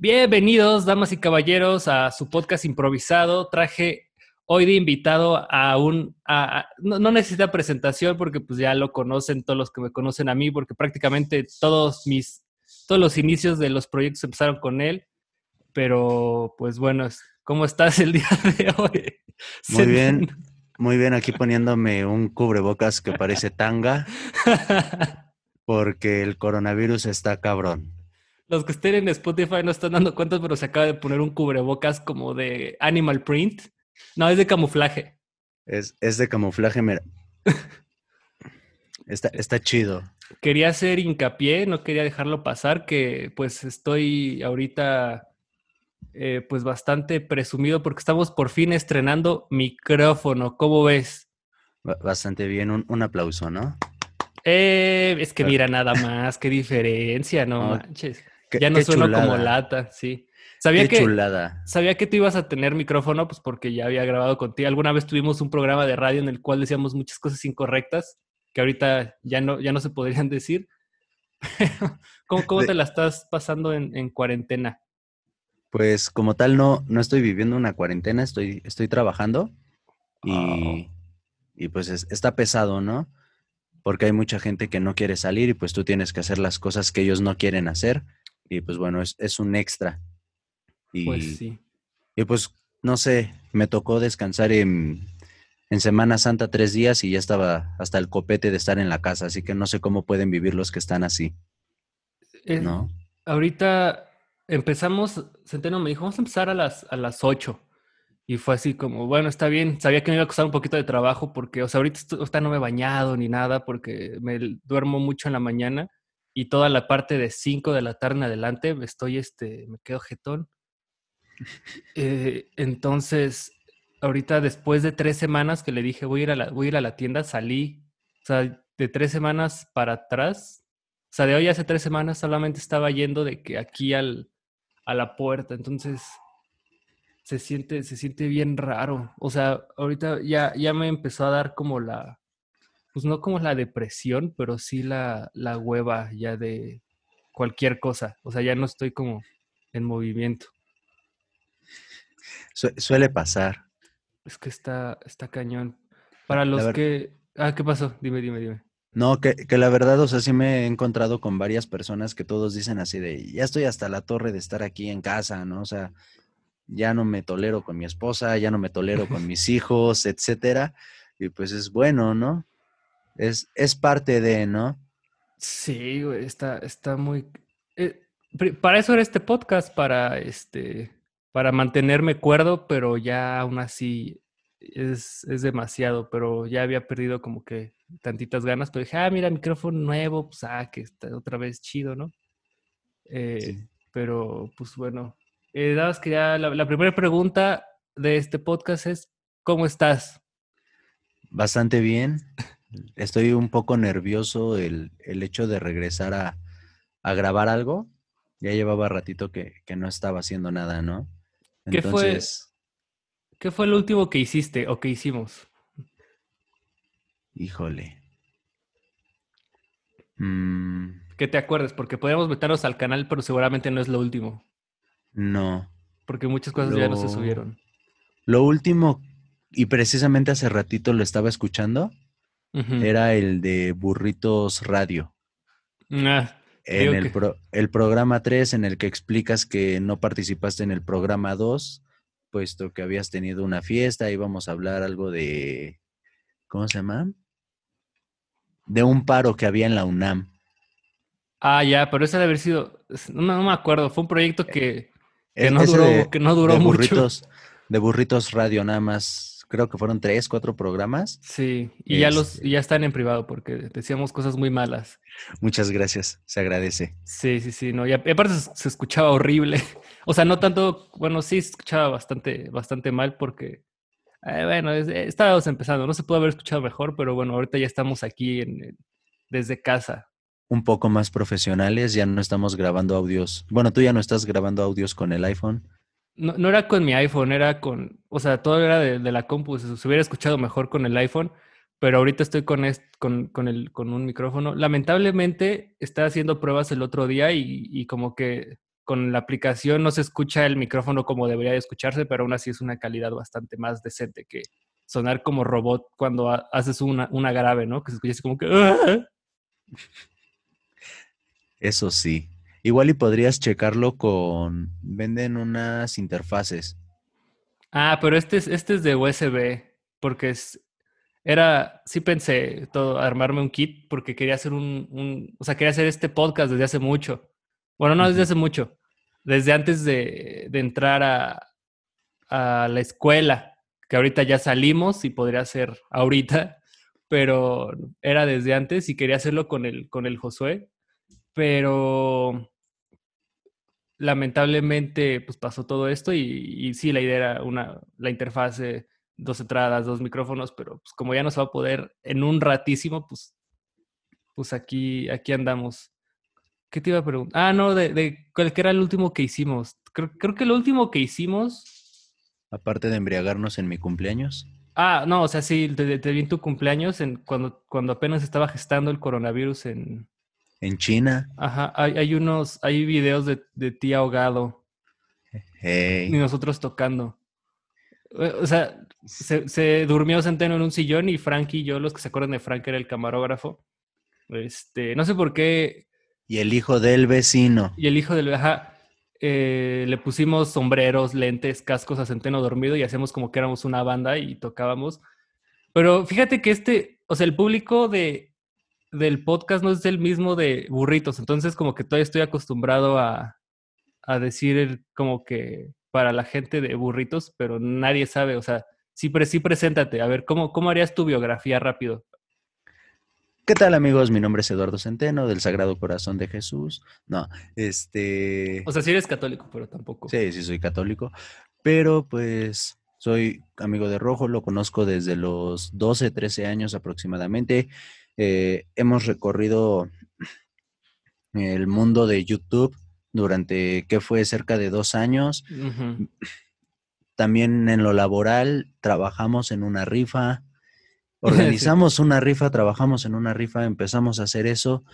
Bienvenidos, damas y caballeros, a su podcast improvisado. Traje hoy de invitado a un... no, necesita presentación porque pues ya lo conocen todos los que me conocen a mí, porque prácticamente todos mis... Todos los inicios de los proyectos empezaron con él, pero pues bueno, ¿cómo estás el día de hoy? Muy bien, muy bien, aquí poniéndome un cubrebocas que parece tanga, porque el coronavirus está cabrón. Los que estén en Spotify no están dando cuenta, pero se acaba de poner un cubrebocas como de animal print. No, es de camuflaje. Es, de camuflaje, mira. está, está chido. Quería hacer hincapié, no quería dejarlo pasar, que pues estoy ahorita eh, pues bastante presumido porque estamos por fin estrenando micrófono. ¿Cómo ves? Bastante bien, un, aplauso, ¿no? Eh, es que mira nada más, qué diferencia, no manches ya no suena como lata, sí. Sabía que, chulada. Sabía que tú ibas a tener micrófono, pues porque ya había grabado contigo. Alguna vez tuvimos un programa de radio en el cual decíamos muchas cosas incorrectas que ahorita ya no, ya no se podrían decir. ¿Cómo, cómo te la estás pasando en, cuarentena? Pues como tal no, no estoy viviendo una cuarentena, estoy, estoy trabajando y, oh. y pues está pesado, ¿no? Porque hay mucha gente que no quiere salir y pues tú tienes que hacer las cosas que ellos no quieren hacer y pues bueno, es, un extra. Y, pues sí. Y pues, no sé, me tocó descansar en, Semana Santa tres días y ya estaba hasta el copete de estar en la casa, así que no sé cómo pueden vivir los que están así. Eh, ¿No? Ahorita empezamos, Centeno me dijo, vamos a empezar a las, a las 8. Y fue así como, bueno, está bien. Sabía que me iba a costar un poquito de trabajo porque, o sea, ahorita, ahorita no me he bañado ni nada porque me duermo mucho en la mañana y toda la parte de 5 de la tarde en adelante estoy, este, me quedo jetón. Eh, entonces, ahorita después de tres semanas que le dije voy a, ir a la, voy a ir a la tienda, salí, o sea, de tres semanas para atrás, o sea, de hoy hace tres semanas solamente estaba yendo de que aquí al, a la puerta, entonces se siente, se siente bien raro. O sea, ahorita ya, ya me empezó a dar como la, pues no como la depresión, pero sí la, la hueva ya de cualquier cosa. O sea, ya no estoy como en movimiento. suele pasar. Es que está, está cañón. Para los que... Ah, ¿qué pasó? Dime, dime, dime. No, que, que, la verdad, o sea, sí me he encontrado con varias personas que todos dicen así de, ya estoy hasta la torre de estar aquí en casa, ¿no? O sea, ya no me tolero con mi esposa, ya no me tolero con mis hijos, etcétera. Y pues es bueno, ¿no? Es, es parte de, ¿no? Sí, güey, está, está muy... Eh, para eso era este podcast, para, este, para mantenerme cuerdo, pero ya aún así es, es, demasiado, pero ya había perdido como que tantitas ganas, pero dije, ah, mira, micrófono nuevo, pues, ah, que está otra vez chido, ¿no? Eh, pero, pues bueno, eh, que ya la, la primera pregunta de este podcast es, ¿cómo estás? Bastante bien. Estoy un poco nervioso el, el hecho de regresar a, a, grabar algo. Ya llevaba ratito que, que, no estaba haciendo nada, ¿no? ¿Qué fue, ¿Qué fue lo último que hiciste o que hicimos? Híjole. Mm. Que te acuerdes, porque podríamos meternos al canal, pero seguramente no es lo último. No. Porque muchas cosas ya no se subieron. Lo último, y precisamente hace ratito lo estaba escuchando, era el de Burritos Radio. Ah, en el, el programa 3, en el que explicas que no participaste en el programa 2, puesto que habías tenido una fiesta, íbamos a hablar algo de, ¿cómo se llama? De un paro que había en la UNAM. Ah, ya, pero ese debe haber sido, no, me acuerdo, fue un proyecto que, que, no, duró, que no duró mucho. Burritos, de Burritos Radio nada más creo que fueron tres, cuatro programas. Sí, y ya los este ya están en privado porque decíamos cosas muy malas. Muchas gracias, se agradece. Sí, sí, sí, no, y aparte se escuchaba horrible. O sea, no tanto, bueno, sí se escuchaba bastante, bastante mal porque, eh, bueno, estábamos empezando, no se pudo haber escuchado mejor, pero bueno, ahorita ya estamos aquí en, desde casa. Un poco más profesionales, ya no estamos grabando audios. Bueno, tú ya no estás grabando audios con el iPhone. No, no, era con mi iPhone, era con, o sea, todo era de, la compu, se, hubiera escuchado mejor con el iPhone, pero ahorita estoy con, con, con, el, con un micrófono. Lamentablemente estaba haciendo pruebas el otro día y, y, como que con la aplicación no se escucha el micrófono como debería de escucharse, pero aún así es una calidad bastante más decente que sonar como robot cuando haces una, una grave, ¿no? Que se escucha así como que... ¡ah! Eso sí. Igual y podrías checarlo con... Venden unas interfaces. Ah, pero este es, este es de USB, porque es, era, sí pensé todo, armarme un kit porque quería hacer un, un, o sea, quería hacer este podcast desde hace mucho. Bueno, no desde hace mucho, desde antes de, de entrar a, a, la escuela, que ahorita ya salimos y podría ser ahorita, pero era desde antes y quería hacerlo con el, con el Josué, pero lamentablemente pues pasó todo esto y, y sí, la idea era una, la interfase dos entradas, dos micrófonos, pero pues como ya no se va a poder en un ratísimo, pues, pues aquí, aquí andamos. ¿Qué te iba a preguntar? Ah, no, de, de cuál que era el último que hicimos. Creo, creo que el último que hicimos. Aparte de embriagarnos en mi cumpleaños. Ah, no, o sea, sí, te, te vi en tu cumpleaños en, cuando, cuando apenas estaba gestando el coronavirus en. En China. Ajá, hay, hay unos, hay videos de, de ti ahogado. Hey. Y nosotros tocando. O sea, se, se, durmió Centeno en un sillón y Frank y yo, los que se acuerdan de Frank, era el camarógrafo. Este, no sé por qué. Y el hijo del vecino. Y el hijo del ajá, eh, le pusimos sombreros, lentes, cascos a Centeno dormido y hacíamos como que éramos una banda y tocábamos. Pero fíjate que este, o sea, el público de, del podcast no es el mismo de burritos, entonces como que todavía estoy acostumbrado a, a decir como que para la gente de burritos, pero nadie sabe, o sea, sí, sí preséntate, a ver, ¿cómo, ¿cómo harías tu biografía rápido? ¿Qué tal amigos? Mi nombre es Eduardo Centeno, del Sagrado Corazón de Jesús. No, este... O sea, sí eres católico, pero tampoco. Sí, sí soy católico, pero pues soy amigo de Rojo, lo conozco desde los 12, 13 años aproximadamente. Eh, hemos recorrido el mundo de YouTube durante, ¿qué fue? Cerca de dos años. Uh -huh. También en lo laboral trabajamos en una rifa, organizamos sí. una rifa, trabajamos en una rifa, empezamos a hacer eso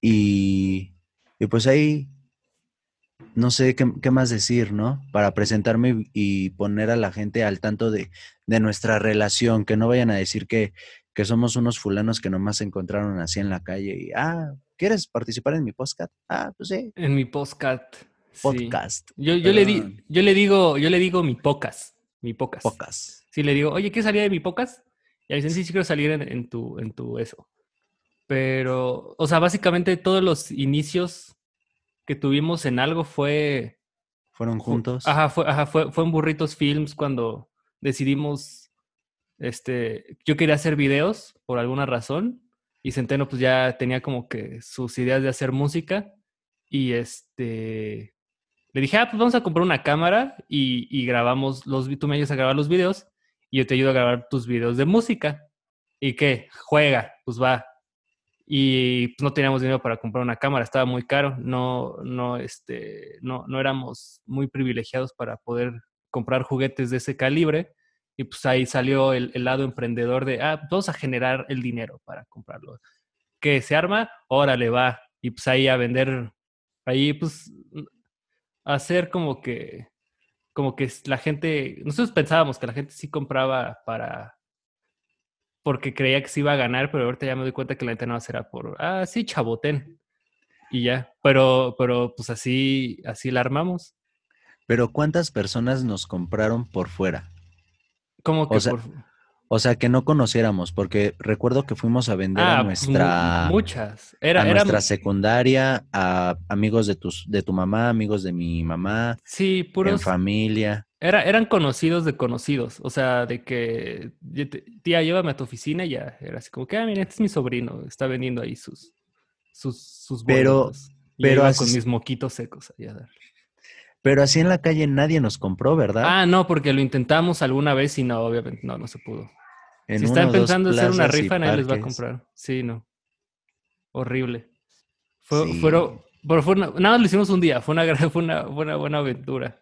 y, y pues ahí no sé qué, qué, más decir, ¿no? Para presentarme y poner a la gente al tanto de, de nuestra relación, que no vayan a decir que, que, somos unos fulanos que nomás se encontraron así en la calle y, ah, ¿quieres participar en mi podcast? Ah, pues sí. En mi podcast. Podcast. Sí. Yo, yo, le di, yo le digo, yo le digo mi pocas, mi pocas. Pocas. Sí, le digo, oye, ¿qué salía de mi pocas? Y dicen, sí, sí quiero salir en, en, tu, en tu eso. Pero, o sea, básicamente todos los inicios que tuvimos en algo fue... ¿Fueron juntos? Ajá, fue, ajá, fue, fue en Burritos Films cuando decidimos, este, yo quería hacer videos por alguna razón y Centeno pues ya tenía como que sus ideas de hacer música y este, le dije, ah, pues vamos a comprar una cámara y, y grabamos los, tú me ayudas a grabar los videos y yo te ayudo a grabar tus videos de música. ¿Y qué? Juega, pues va. Y pues, no teníamos dinero para comprar una cámara, estaba muy caro, no, no, este, no, no éramos muy privilegiados para poder comprar juguetes de ese calibre. Y pues ahí salió el, lado emprendedor de, ah, vamos a generar el dinero para comprarlo. ¿Qué se arma? Órale, va. Y pues ahí a vender, ahí pues hacer como que, como que la gente, nosotros pensábamos que la gente sí compraba para, porque creía que se iba a ganar, pero ahorita ya me doy cuenta que la gente no será por, ah, sí, chabotén. Y ya, pero, pero pues así, así la armamos. Pero ¿cuántas personas nos compraron por fuera? ¿Cómo que o sea, por... O sea, que no conociéramos, porque recuerdo que fuimos a vender ah, a nuestra... Muchas. Era, a era... nuestra secundaria, a amigos de, tus, de tu mamá, amigos de mi mamá. Sí, puros... En familia. Era, eran conocidos de conocidos, o sea, de que, tía, llévame a tu oficina y ya, era así como que, ah, mira, este es mi sobrino, está vendiendo ahí sus, sus, sus Pero, pero así, con mis moquitos secos ahí a. Pero así en la calle nadie nos compró, ¿verdad? Ah, no, porque lo intentamos alguna vez y no, obviamente, no, no se pudo. En si están pensando en hacer una rifa, nadie les va a comprar. Sí, no. Horrible. Fue, sí. Fueron, pero fue una, nada lo hicimos un día, fue una, fue una buena, buena aventura.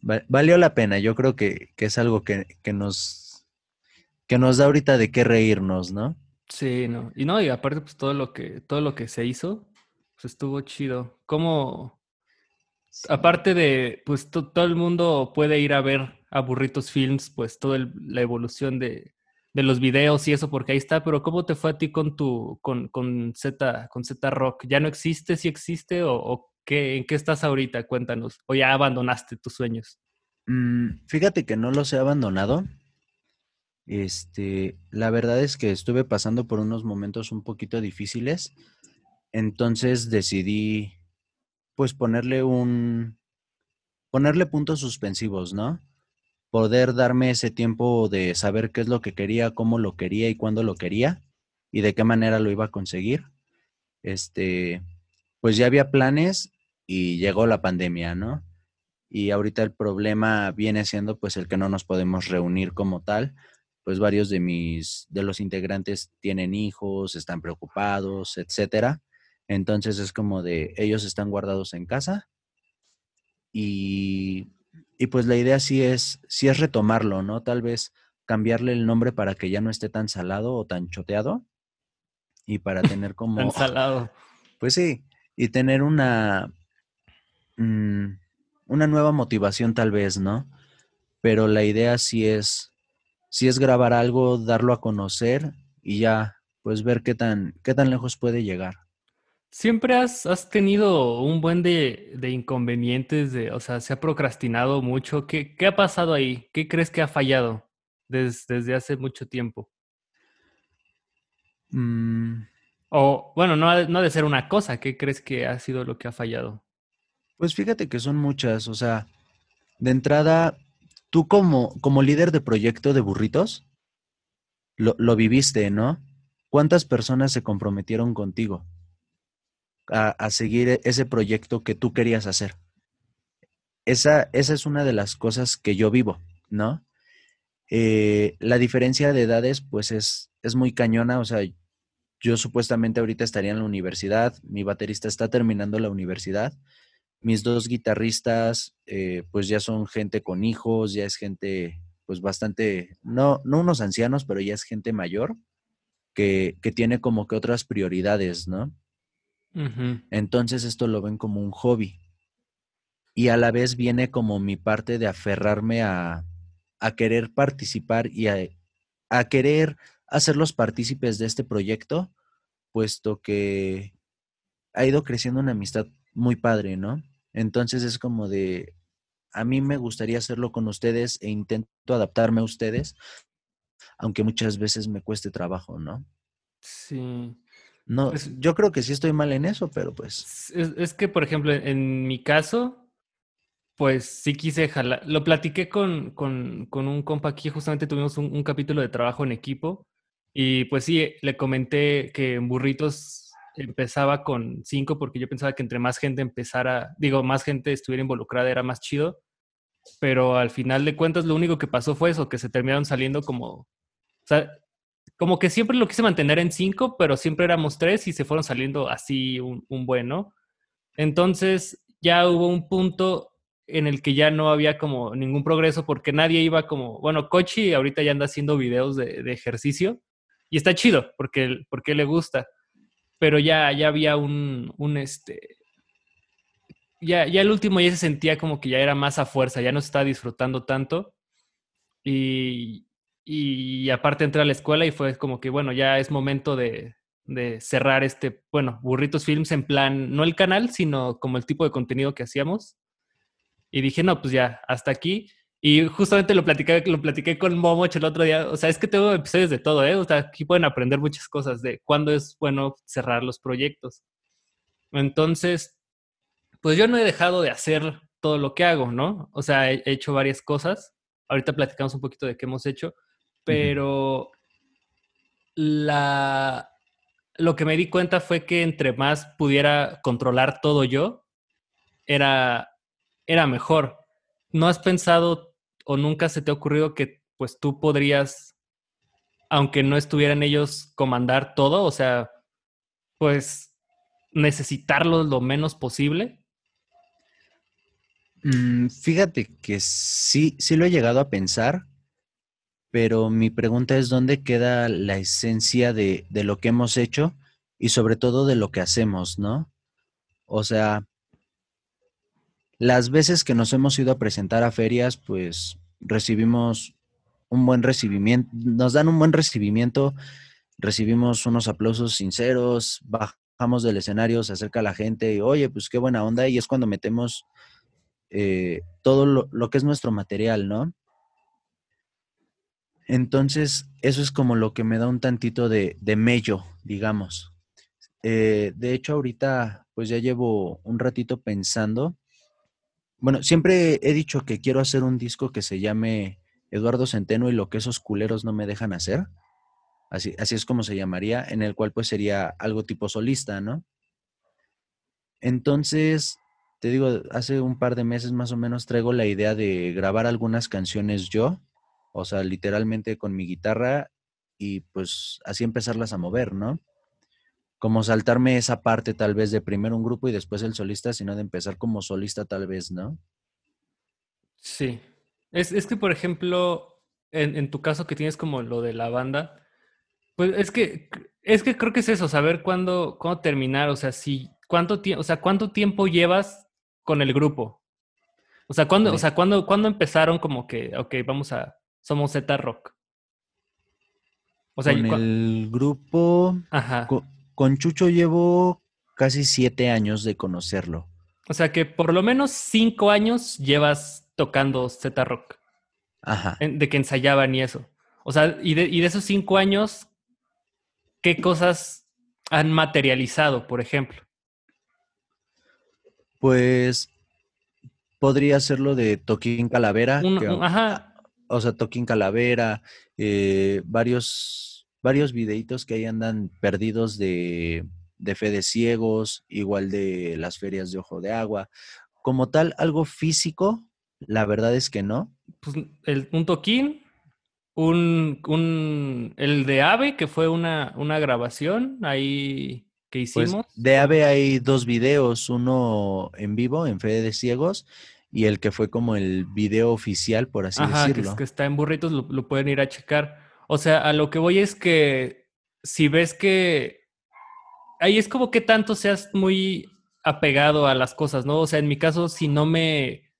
Valió la pena, yo creo que, que es algo que, que, nos, que nos da ahorita de qué reírnos, ¿no? Sí, no. Y no, y aparte, pues todo lo que, todo lo que se hizo, pues estuvo chido. ¿Cómo, aparte de, pues todo el mundo puede ir a ver a Burritos Films, pues toda la evolución de, de, los videos y eso, porque ahí está, pero ¿cómo te fue a ti con tu, con, con Z, con Z Rock? ¿Ya no existe, si existe o, qué, en qué estás ahorita? Cuéntanos. ¿O ya abandonaste tus sueños? Mm, fíjate que no los he abandonado. Este, la verdad es que estuve pasando por unos momentos un poquito difíciles, entonces decidí pues ponerle un ponerle puntos suspensivos, ¿no? Poder darme ese tiempo de saber qué es lo que quería, cómo lo quería y cuándo lo quería y de qué manera lo iba a conseguir. Este, pues ya había planes y llegó la pandemia, ¿no? Y ahorita el problema viene siendo pues el que no nos podemos reunir como tal, pues varios de mis, de los integrantes tienen hijos, están preocupados, etcétera. Entonces es como de, ellos están guardados en casa y, y pues la idea sí es, sí es retomarlo, ¿no? Tal vez cambiarle el nombre para que ya no esté tan salado o tan choteado y para tener como... tan salado. Pues sí, y tener una, mm, una nueva motivación tal vez, ¿no? Pero la idea sí es si es grabar algo, darlo a conocer y ya, pues ver qué tan, qué tan lejos puede llegar. Siempre has, has tenido un buen de, de, inconvenientes, de, o sea, se ha procrastinado mucho. ¿Qué, qué ha pasado ahí? ¿Qué crees que ha fallado desde hace mucho tiempo? Mm. O, bueno, no no ha de ser una cosa. ¿Qué crees que ha sido lo que ha fallado? Pues fíjate que son muchas. O sea, de entrada, Tú como, como líder de proyecto de burritos, lo, lo viviste, ¿no? ¿Cuántas personas se comprometieron contigo a, seguir ese proyecto que tú querías hacer? Esa, esa es una de las cosas que yo vivo, ¿no? Eh, la diferencia de edades, pues es, es muy cañona, o sea, yo supuestamente ahorita estaría en la universidad, mi baterista está terminando la universidad, mis dos guitarristas, eh, pues ya son gente con hijos, ya es gente, pues bastante, no, no unos ancianos, pero ya es gente mayor que, que tiene como que otras prioridades, ¿no? Entonces esto lo ven como un hobby. Y a la vez viene como mi parte de aferrarme a, a querer participar y a, a querer hacerlos partícipes de este proyecto, puesto que ha ido creciendo una amistad muy padre, ¿no? Entonces es como de, a mí me gustaría hacerlo con ustedes e intento adaptarme a ustedes, aunque muchas veces me cueste trabajo, ¿no? Sí. No, pues yo creo que sí estoy mal en eso, pero pues. Es, que, por ejemplo, en mi caso, pues sí quise jalar. Lo platiqué con, con, con un compa aquí, justamente tuvimos un, un, capítulo de trabajo en equipo. Y pues sí, le comenté que en burritos empezaba con cinco porque yo pensaba que entre más gente empezara, digo, más gente estuviera involucrada era más chido, pero al final de cuentas lo único que pasó fue eso, que se terminaron saliendo como, o sea, como que siempre lo quise mantener en cinco, pero siempre éramos tres y se fueron saliendo así un, un bueno. Entonces ya hubo un punto en el que ya no había como ningún progreso porque nadie iba como, bueno, Kochi ahorita ya anda haciendo videos de, de ejercicio y está chido porque, porque le gusta pero ya, ya había un, un este, ya, ya el último ya se sentía como que ya era más a fuerza, ya no se estaba disfrutando tanto. Y, y aparte entré a la escuela y fue como que, bueno, ya es momento de, de cerrar este, bueno, Burritos Films en plan, no el canal, sino como el tipo de contenido que hacíamos. Y dije, no, pues ya, hasta aquí. Y justamente lo platiqué, lo platiqué con Momoch el otro día. O sea, es que tengo episodios de todo, ¿eh? O sea, aquí pueden aprender muchas cosas de cuándo es bueno cerrar los proyectos. Entonces, pues yo no he dejado de hacer todo lo que hago, ¿no? O sea, he hecho varias cosas. Ahorita platicamos un poquito de qué hemos hecho, pero la, lo que me di cuenta fue que entre más pudiera controlar todo yo, era, era mejor. ¿No has pensado o nunca se te ha ocurrido que pues tú podrías, aunque no estuvieran ellos, comandar todo? O sea, pues necesitarlos lo menos posible. Mm, fíjate que sí, sí lo he llegado a pensar, pero mi pregunta es dónde queda la esencia de, de lo que hemos hecho y sobre todo de lo que hacemos, ¿no? O sea, las veces que nos hemos ido a presentar a ferias, pues recibimos un buen recibimiento, nos dan un buen recibimiento, recibimos unos aplausos sinceros, bajamos del escenario, se acerca la gente y, oye, pues qué buena onda, y es cuando metemos eh, todo lo, que es nuestro material, ¿no? Entonces, eso es como lo que me da un tantito de, de mello, digamos. Eh, de hecho, ahorita, pues ya llevo un ratito pensando. Bueno, siempre he dicho que quiero hacer un disco que se llame Eduardo Centeno y lo que esos culeros no me dejan hacer. Así, así es como se llamaría, en el cual pues sería algo tipo solista, ¿no? Entonces, te digo, hace un par de meses más o menos traigo la idea de grabar algunas canciones yo, o sea, literalmente con mi guitarra y pues así empezarlas a mover, ¿no? Como saltarme esa parte tal vez de primero un grupo y después el solista, sino de empezar como solista tal vez, ¿no? Sí, es, que, por ejemplo, en, tu caso que tienes como lo de la banda, pues es que, es que creo que es eso, saber cuándo, cuándo terminar, o sea, si, cuánto tiempo, o sea, cuánto tiempo llevas con el grupo. O sea, ¿cuándo, o sea, ¿cuándo, ¿cuándo empezaron como que, ok, vamos a, somos Z Rock? O sea, con el grupo, Ajá. con Chucho llevo casi siete años de conocerlo. O sea que por lo menos cinco años llevas tocando Z Rock. Ajá. De que ensayaban y eso. O sea, y de, y de esos cinco años, ¿qué cosas han materializado, por ejemplo? Pues podría ser lo de Toquín Calavera. ajá. O sea, Toquín Calavera, eh, varios, varios videitos que ahí andan perdidos de, de fe de ciegos, igual de las ferias de ojo de agua. Como tal, algo físico, la verdad es que no. Pues el, un toquín, un, un, el de Ave, que fue una, una grabación ahí que pues, hicimos. de Ave hay dos videos, uno en vivo, en Fede de Ciegos, y el que fue como el video oficial, por así decirlo. Que, que está en burritos, lo, lo pueden ir a checar. O sea, a lo que voy es que si ves que ahí es como que tanto seas muy apegado a las cosas, ¿no? O sea, en mi caso, si no me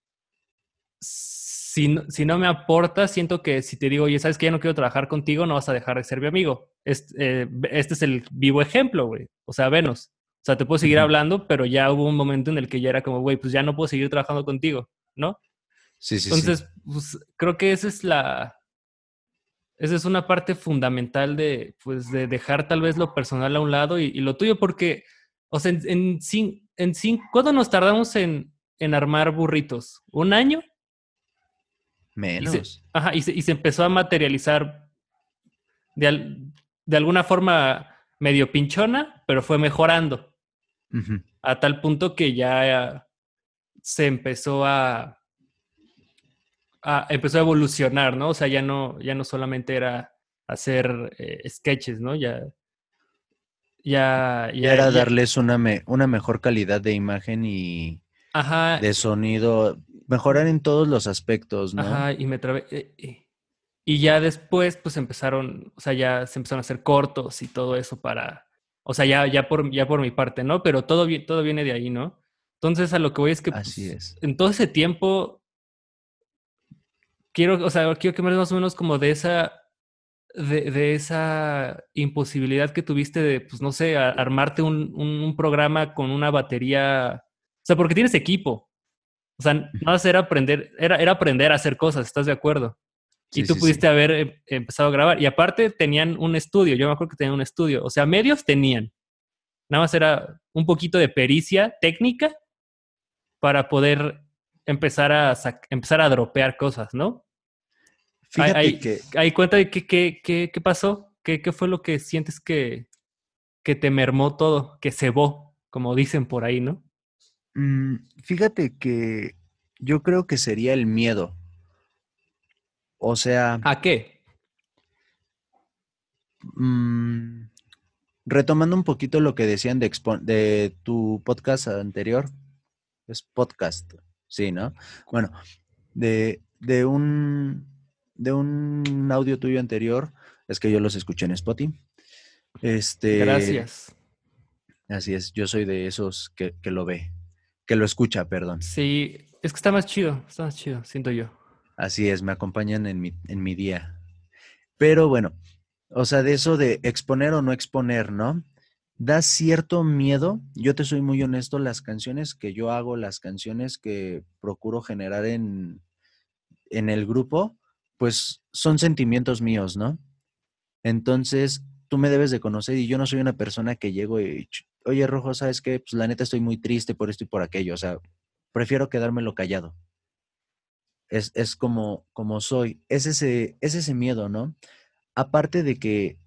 si, si, no me aportas, siento que si te digo, oye, sabes que ya no quiero trabajar contigo, no vas a dejar de ser mi amigo. Este, eh, este es el vivo ejemplo, güey. O sea, venos. O sea, te puedo seguir hablando, pero ya hubo un momento en el que ya era como, güey, pues ya no puedo seguir trabajando contigo, ¿no? Sí, sí, Entonces, Pues, creo que esa es la... Esa es una parte fundamental de, pues, de dejar tal vez lo personal a un lado y, lo tuyo, porque, o sea, en, en, en, ¿cuándo nos tardamos en, en armar burritos? ¿Un año? Menos. Y se, ajá, y se, empezó a materializar de, de, alguna forma medio pinchona, pero fue mejorando. A tal punto que ya se empezó a, a, empezó a evolucionar, ¿no? O sea, ya no, ya no solamente era hacer eh, sketches, ¿no? Ya, ya, ya era darles una, una mejor calidad de imagen y de sonido mejorar en todos los aspectos, ¿no? Ajá, y me trabé. Eh, eh. Y ya después, pues empezaron, o sea, ya se empezaron a hacer cortos y todo eso para, o sea, ya, ya, por, ya por mi parte, ¿no? Pero todo, todo viene de ahí, ¿no? Entonces, a lo que voy es que Así pues, es. en todo ese tiempo, quiero, o sea, quiero que me más o menos como de esa, de, de, esa imposibilidad que tuviste de, pues, no sé, armarte un, un programa con una batería, o sea, porque tienes equipo, o sea, no era aprender, era, era aprender a hacer cosas, ¿estás de acuerdo? Y tú pudiste haber em, empezado a grabar. Y aparte tenían un estudio, yo me acuerdo que tenían un estudio. O sea, medios tenían. Nada más era un poquito de pericia técnica para poder empezar a, empezar a dropear cosas, ¿no? Fíjate hay, que... Hay cuenta de qué, qué, qué, qué pasó, ¿Qué, qué fue lo que sientes que, que te mermó todo, que cebó, como dicen por ahí, ¿no? Mm, fíjate que yo creo que sería el miedo. O sea. ¿A qué? Mm, retomando un poquito lo que decían de, de tu podcast anterior. Es podcast, sí, ¿no? Bueno, de, de, un, de un audio tuyo anterior, es que yo los escuché en Spotify. Este, Gracias. Así es, yo soy de esos que, que lo ve que lo escucha, perdón. Sí, Es que está más chido, está más chido, siento yo. Así es, me acompañan en mi, en mi día. Pero bueno, o sea, de eso de exponer o no exponer, ¿no? Da cierto miedo. Yo te soy muy honesto, las canciones que yo hago, las canciones que procuro generar en, en el grupo, pues son sentimientos míos, ¿no? Entonces, tú me debes de conocer y yo no soy una persona que llego y, oye, Rojo, ¿sabes qué? Pues la neta estoy muy triste por esto y por aquello. O sea, prefiero quedármelo callado. Es, es como, como soy. Es ese, es ese miedo, ¿no? Aparte de que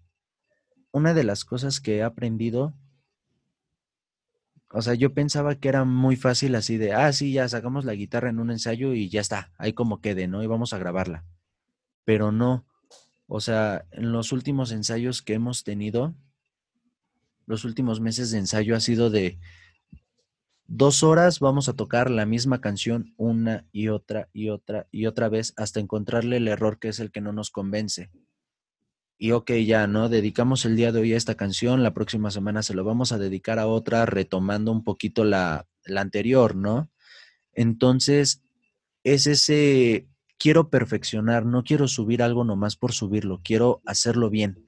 una de las cosas que he aprendido, o sea, yo pensaba que era muy fácil así de, ah, sí, ya sacamos la guitarra en un ensayo y ya está, ahí como quede, ¿no? Y vamos a grabarla. Pero no, o sea, en los últimos ensayos que hemos tenido, los últimos meses de ensayo ha sido de dos horas vamos a tocar la misma canción una y otra y otra y otra vez hasta encontrarle el error que es el que no nos convence. Y ok, ya, ¿no? Dedicamos el día de hoy a esta canción, la próxima semana se lo vamos a dedicar a otra, retomando un poquito la, la anterior, ¿no? Entonces, es ese quiero perfeccionar, no quiero subir algo nomás por subirlo, quiero hacerlo bien,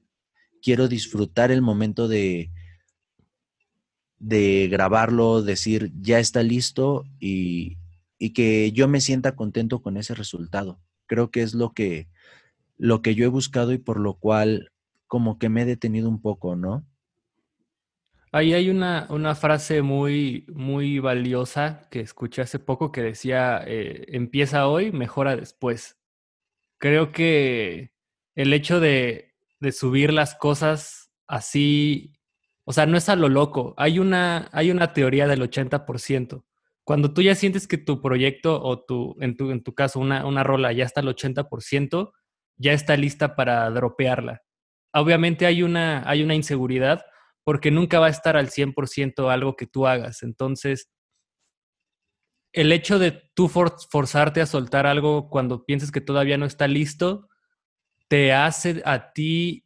quiero disfrutar el momento de, de grabarlo, decir ya está listo y, y, que yo me sienta contento con ese resultado. Creo que es lo que, lo que yo he buscado y por lo cual como que me he detenido un poco, ¿no? Ahí hay una, una frase muy, muy valiosa que escuché hace poco que decía, eh, empieza hoy, mejora después. Creo que el hecho de, de, subir las cosas así, o sea, no es a lo loco. Hay una, hay una teoría del 80%. Cuando tú ya sientes que tu proyecto o tu, en, tu, en tu caso, una, una rola ya está al 80%, ya está lista para dropearla. Obviamente hay una, hay una inseguridad porque nunca va a estar al 100% algo que tú hagas. Entonces, el hecho de tú forzarte a soltar algo cuando piensas que todavía no está listo, te hace a ti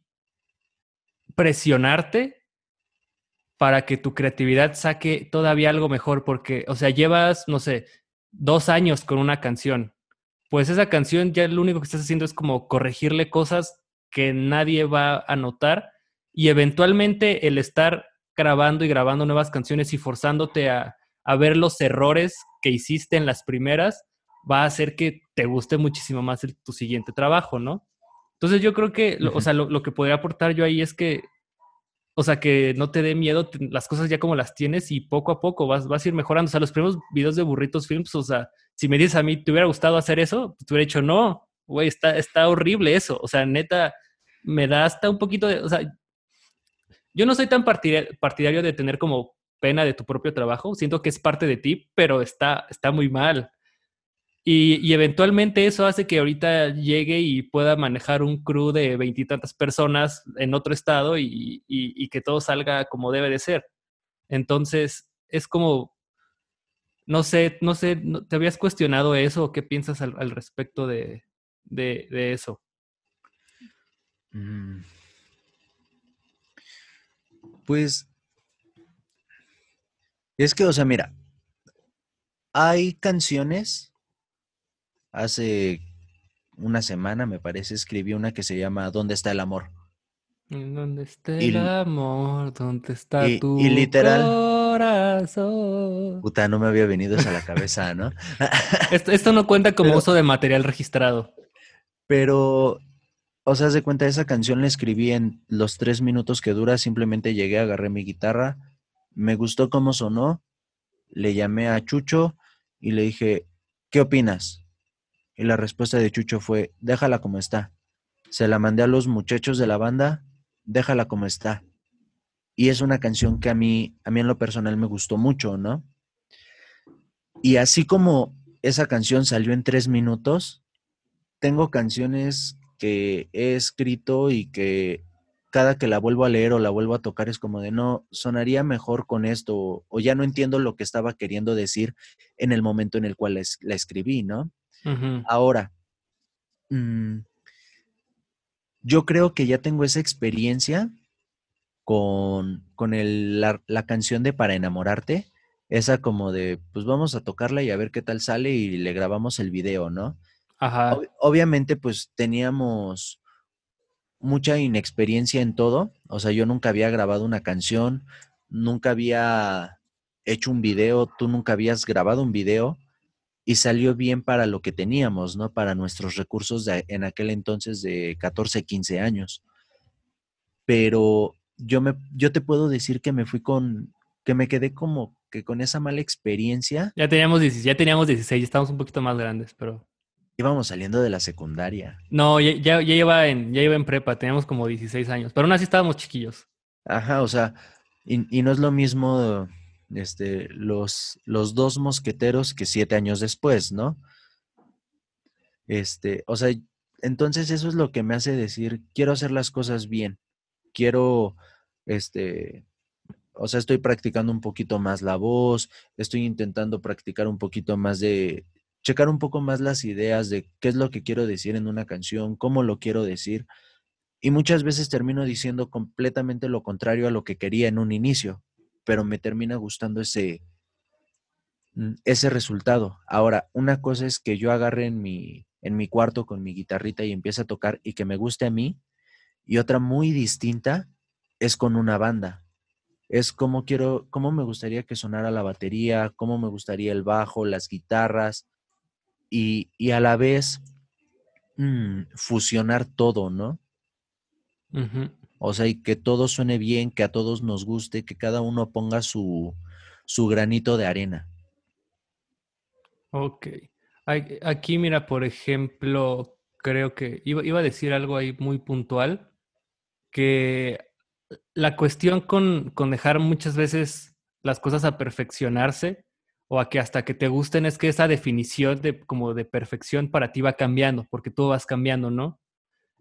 presionarte para que tu creatividad saque todavía algo mejor, porque, o sea, llevas, no sé, dos años con una canción. Pues esa canción ya lo único que estás haciendo es como corregirle cosas que nadie va a notar y eventualmente el estar grabando y grabando nuevas canciones y forzándote a, ver los errores que hiciste en las primeras va a hacer que te guste muchísimo más tu siguiente trabajo, ¿no? Entonces yo creo que, o sea, lo, que podría aportar yo ahí es que, o sea, que no te dé miedo las cosas ya como las tienes y poco a poco vas, vas a ir mejorando. O sea, los primeros videos de Burritos Films, o sea, si me dices a mí, ¿te hubiera gustado hacer eso? Te hubiera dicho, no, güey, está, está horrible eso. O sea, neta, me da hasta un poquito de, o sea, yo no soy tan partidario de tener como pena de tu propio trabajo. Siento que es parte de ti, pero está, está muy mal. Y, eventualmente eso hace que ahorita llegue y pueda manejar un crew de veintitantas personas en otro estado y, que todo salga como debe de ser. Entonces, es como, no sé, no sé, ¿te habías cuestionado eso o qué piensas al, respecto de, eso? Mm. Pues es que, o sea, mira, hay canciones, hace una semana me parece, escribí una que se llama ¿Dónde está el amor? ¿Dónde está el amor? ¿Dónde está tu y literal, corazón? Puta, no me había venido eso a la cabeza, ¿no? esto, esto, no cuenta como uso de material registrado. Pero o sea, de cuenta, esa canción la escribí en los tres minutos que dura, simplemente llegué, agarré mi guitarra, me gustó cómo sonó, le llamé a Chucho y le dije, ¿qué opinas? Y la respuesta de Chucho fue, déjala como está. Se la mandé a los muchachos de la banda, déjala como está. Y es una canción que a mí, a mí en lo personal me gustó mucho, ¿no? Y así como esa canción salió en tres minutos, tengo canciones que he escrito y que cada que la vuelvo a leer o la vuelvo a tocar es como de no, sonaría mejor con esto o, ya no entiendo lo que estaba queriendo decir en el momento en el cual la, escribí, ¿no? Ahora, mm, yo creo que ya tengo esa experiencia con, con la, la, canción de Para enamorarte, esa como de, pues vamos a tocarla y a ver qué tal sale y le grabamos el video, ¿no? Ajá. obviamente, pues teníamos mucha inexperiencia en todo. O sea, yo nunca había grabado una canción, nunca había hecho un video, tú nunca habías grabado un video y salió bien para lo que teníamos, ¿no? Para nuestros recursos de, en aquel entonces de 14, 15 años. Pero yo, me, yo te puedo decir que me fui con, que me quedé como que con esa mala experiencia. Ya teníamos, ya teníamos 16, estamos un poquito más grandes, pero... Íbamos saliendo de la secundaria. No, ya, ya, iba en, ya iba en prepa, teníamos como 16 años, pero aún así estábamos chiquillos. Ajá, o sea, y, y no es lo mismo este, los, los dos mosqueteros que siete años después, ¿no? Este, o sea, entonces eso es lo que me hace decir, quiero hacer las cosas bien, quiero, este, o sea, estoy practicando un poquito más la voz, estoy intentando practicar un poquito más de, checar un poco más las ideas de qué es lo que quiero decir en una canción, cómo lo quiero decir. Y muchas veces termino diciendo completamente lo contrario a lo que quería en un inicio, pero me termina gustando ese, mm, ese resultado. Ahora, una cosa es que yo agarre en mi, en mi cuarto con mi guitarrita y empiece a tocar y que me guste a mí, y otra muy distinta es con una banda. Es como quiero, cómo me gustaría que sonara la batería, cómo me gustaría el bajo, las guitarras, y, a la vez mm, fusionar todo, ¿no? O sea, y que todo suene bien, que a todos nos guste, que cada uno ponga su, su granito de arena. Ok. Aquí, mira, por ejemplo, creo que iba, iba, a decir algo ahí muy puntual, que la cuestión con, con dejar muchas veces las cosas a perfeccionarse o a que hasta que te gusten es que esa definición de como de perfección para ti va cambiando, porque tú vas cambiando, ¿no?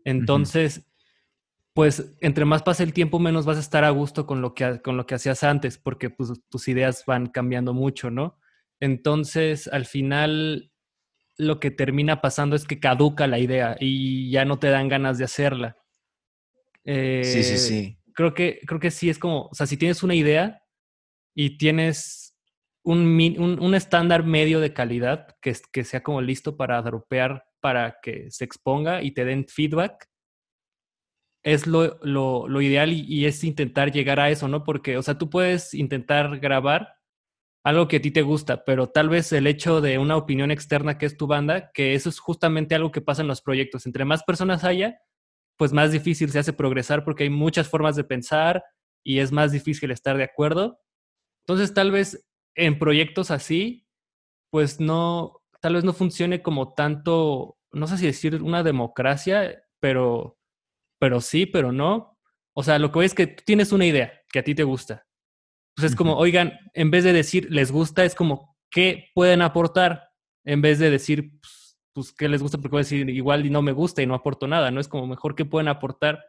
Entonces, pues entre más pasa el tiempo, menos vas a estar a gusto con lo que, con lo que hacías antes, porque pues, tus ideas van cambiando mucho, ¿no? Entonces, al final, lo que termina pasando es que caduca la idea y ya no te dan ganas de hacerla. sí, sí, sí. Eh, creo que, creo que sí es como, o sea, si tienes una idea y tienes un, estándar medio de calidad que, que sea como listo para dropear, para que se exponga y te den feedback, es lo, lo, ideal y, es intentar llegar a eso, ¿no? Porque, o sea, tú puedes intentar grabar algo que a ti te gusta, pero tal vez el hecho de una opinión externa que es tu banda, que eso es justamente algo que pasa en los proyectos. Entre más personas haya, pues más difícil se hace progresar porque hay muchas formas de pensar y es más difícil estar de acuerdo. Entonces, tal vez en proyectos así, pues no, tal vez no funcione como tanto, no sé si decir una democracia, pero, pero sí, pero no. O sea, lo que voy es que tú tienes una idea que a ti te gusta. Pues es como, oigan, en vez de decir les gusta, es como, ¿qué pueden aportar? En vez de decir, pues, pues ¿qué les gusta? Porque voy a decir, igual y no me gusta y no aporto nada, ¿no? Es como mejor que pueden aportar.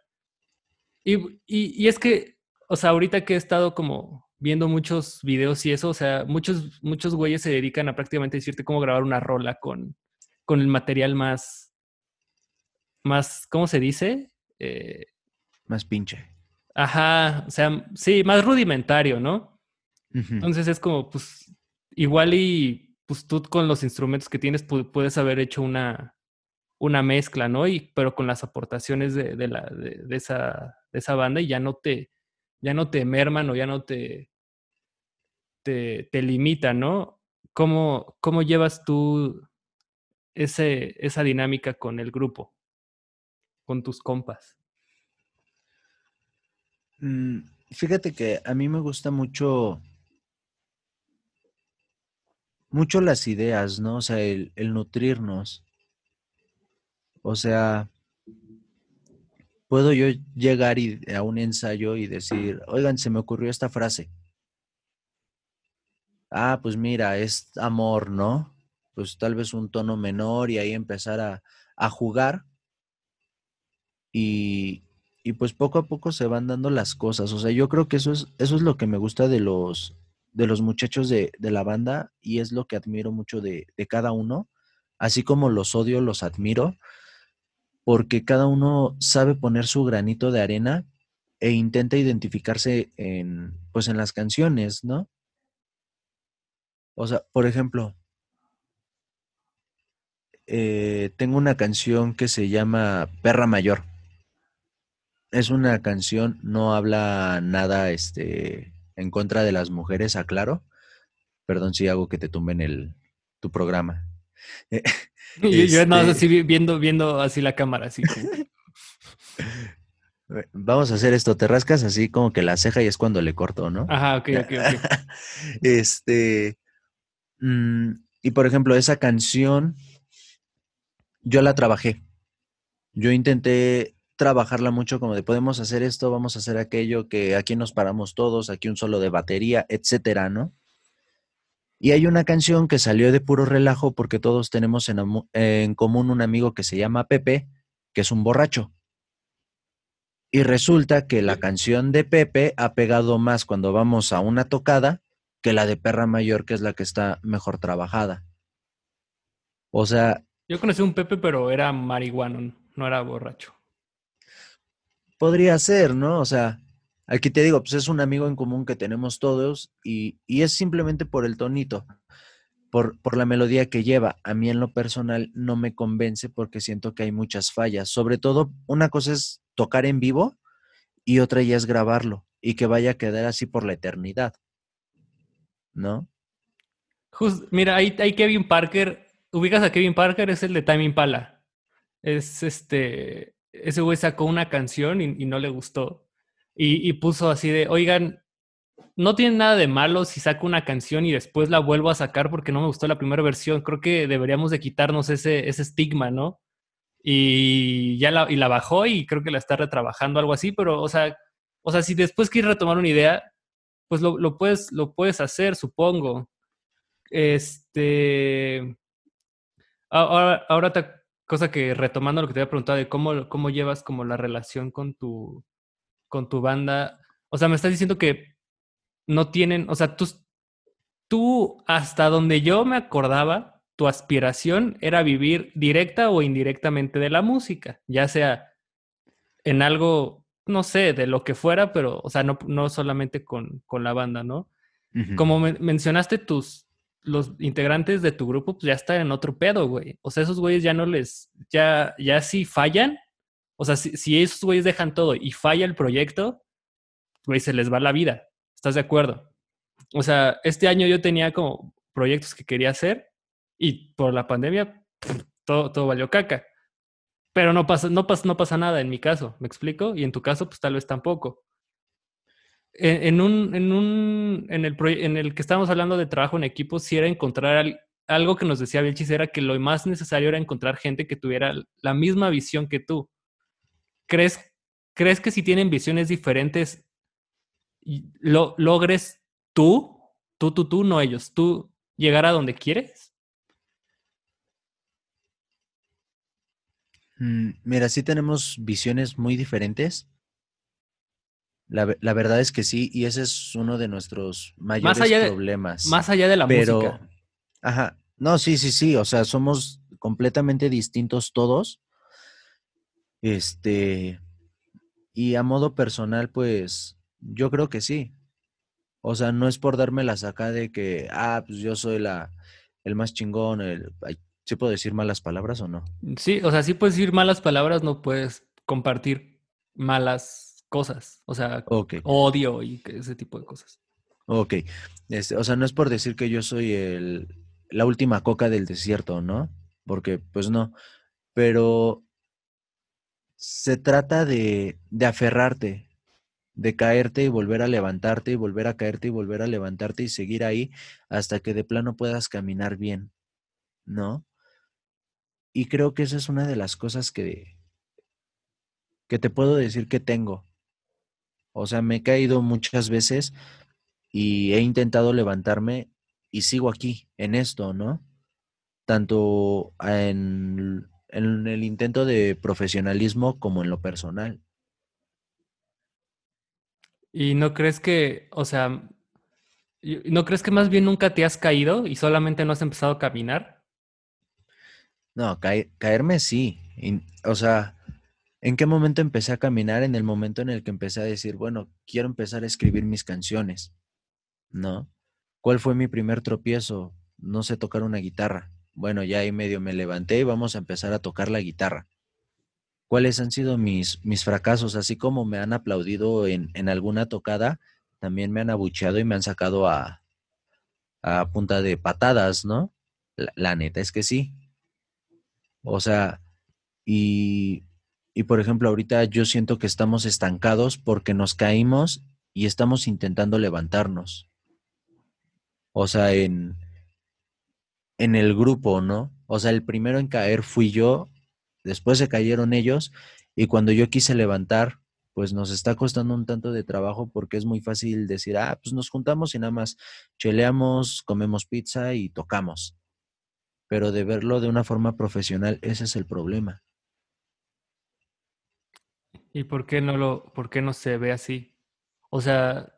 Y, y, y es que, o sea, ahorita que he estado como viendo muchos videos y eso, o sea, muchos, muchos güeyes se dedican a prácticamente decirte cómo grabar una rola con, con el material más, más, ¿cómo se dice? Eh, más pinche. Ajá, o sea, sí, más rudimentario, ¿no? Entonces es como, pues, igual y pues tú con los instrumentos que tienes puedes haber hecho una, una mezcla, ¿no? Y, pero con las aportaciones de, de la, de, esa, de esa banda y ya no te, ya no te merman o ya no te, te, te limitan, ¿no? ¿Cómo, ¿Cómo llevas tú ese, esa dinámica con el grupo, con tus compas? Mm, fíjate que a mí me gusta mucho, mucho las ideas, ¿no? O sea, el, el nutrirnos. O sea, puedo yo llegar a un ensayo y decir, oigan, se me ocurrió esta frase. Ah, pues mira, es amor, ¿no? Pues tal vez un tono menor y ahí empezar a, jugar. Y, pues poco a poco se van dando las cosas. O sea, yo creo que eso es, eso es lo que me gusta de los, de los muchachos de, la banda y es lo que admiro mucho de, de cada uno. Así como los odio, los admiro porque cada uno sabe poner su granito de arena e intenta identificarse en, pues en las canciones, ¿no? O sea, por ejemplo, eh, tengo una canción que se llama Perra Mayor. Es una canción, no habla nada este, en contra de las mujeres, aclaro. Perdón si hago que te tumben el, tu programa. yo, no, este así viendo, viendo así la cámara, así Vamos a hacer esto, te rascas así como que la ceja y es cuando le corto, ¿no? Ajá, ok, ok, ok. este, mm, y por ejemplo, esa canción, yo la trabajé. Yo intenté trabajarla mucho como de podemos hacer esto, vamos a hacer aquello, que aquí nos paramos todos, aquí un solo de batería, etcétera, ¿no? Y hay una canción que salió de puro relajo porque todos tenemos en, en común un amigo que se llama Pepe, que es un borracho. Y resulta que la canción de Pepe ha pegado más cuando vamos a una tocada que la de Perra Mayor, que es la que está mejor trabajada. O sea... Yo conocí un Pepe, pero era marihuano, no era borracho. Podría ser, ¿no? O sea, aquí te digo, pues es un amigo en común que tenemos todos y, y es simplemente por el tonito, por, por la melodía que lleva. A mí en lo personal no me convence porque siento que hay muchas fallas. Sobre todo, una cosa es tocar en vivo y otra ya es grabarlo y que vaya a quedar así por la eternidad. ¿No? mira, ahí, hay Kevin Parker, ubicas a Kevin Parker, es el de Time Impala. Es este, ese güey sacó una canción y, no le gustó. Y, puso así de, oigan, no tiene nada de malo si saco una canción y después la vuelvo a sacar porque no me gustó la primera versión. Creo que deberíamos de quitarnos ese, ese estigma, ¿no? y ya la, y la bajó y creo que la está retrabajando, algo así, pero, o sea, o sea, si después quieres retomar una idea, pues lo, lo puedes, lo puedes hacer, supongo. Este. Ahora, ahora otra cosa que retomando lo que te había preguntado de cómo, cómo llevas como la relación con tu, con tu banda. O sea, me estás diciendo que no tienen, o sea, tú, tú hasta donde yo me acordaba, tu aspiración era vivir directa o indirectamente de la música, ya sea en algo, no sé, de lo que fuera, pero, o sea, no, no solamente con, con la banda, ¿no? Como mencionaste, tus, los integrantes de tu grupo, pues ya están en otro pedo, güey. O sea, esos güeyes ya no les, ya, ya si fallan, o sea, si, si esos güeyes dejan todo y falla el proyecto, güey, se les va la vida. ¿Estás de acuerdo? O sea, este año yo tenía como proyectos que quería hacer y por la pandemia, todo, todo valió caca. Pero no pasa, no, pasa, no pasa nada en mi caso, ¿me explico? Y en tu caso, pues tal vez tampoco. En, un, en, en, el, que estábamos hablando de trabajo en equipo, si era encontrar algo que nos decía Bielchis, era que lo más necesario era encontrar gente que tuviera la misma visión que tú. ¿Crees, ¿crees que si tienen visiones diferentes, lo, logres tú, tú, tú, tú, no ellos, tú llegar a donde quieres? Mm, mira, sí tenemos visiones muy diferentes. La, verdad es que sí, y ese es uno de nuestros mayores problemas. Más allá de la Pero, música. Ajá. No, sí, sí, sí. O sea, somos completamente distintos todos. Este. Y a modo personal, pues, yo creo que sí. O sea, no es por darme la saca de que, ah, pues yo soy la, el más chingón, el, ¿Sí puedo decir malas palabras o no? Sí, o sea, sí puedes decir malas palabras, no puedes compartir malas cosas. O sea, odio y ese tipo de cosas. Ok. Este, o sea, no es por decir que yo soy el, la última coca del desierto, ¿no? Porque, pues no. Pero se trata de, de aferrarte, de caerte y volver a levantarte y volver a caerte y volver a levantarte y seguir ahí hasta que de plano puedas caminar bien, ¿no? Y creo que esa es una de las cosas que, que te puedo decir que tengo. O sea, me he caído muchas veces y he intentado levantarme y sigo aquí, en esto, ¿no? Tanto en, en el intento de profesionalismo como en lo personal. ¿Y no crees que, o sea, no crees que más bien nunca te has caído y solamente no has empezado a caminar? No, caerme sí. o sea, ¿en qué momento empecé a caminar? En el momento en el que empecé a decir, bueno, quiero empezar a escribir mis canciones, ¿no? ¿Cuál fue mi primer tropiezo? No sé tocar una guitarra. Bueno, ya ahí medio me levanté y vamos a empezar a tocar la guitarra. ¿Cuáles han sido mis, mis fracasos? Así como me han aplaudido en, en alguna tocada, también me han abucheado y me han sacado a, a punta de patadas, ¿no? La, neta es que sí. O sea, y, y por ejemplo, ahorita yo siento que estamos estancados porque nos caímos y estamos intentando levantarnos. O sea, en, en el grupo, ¿no? O sea, el primero en caer fui yo, después se cayeron ellos y cuando yo quise levantar, pues nos está costando un tanto de trabajo porque es muy fácil decir, ah, pues nos juntamos y nada más cheleamos, comemos pizza y tocamos. Pero de verlo de una forma profesional, ese es el problema. ¿Y por qué no lo, por qué no se ve así? O sea,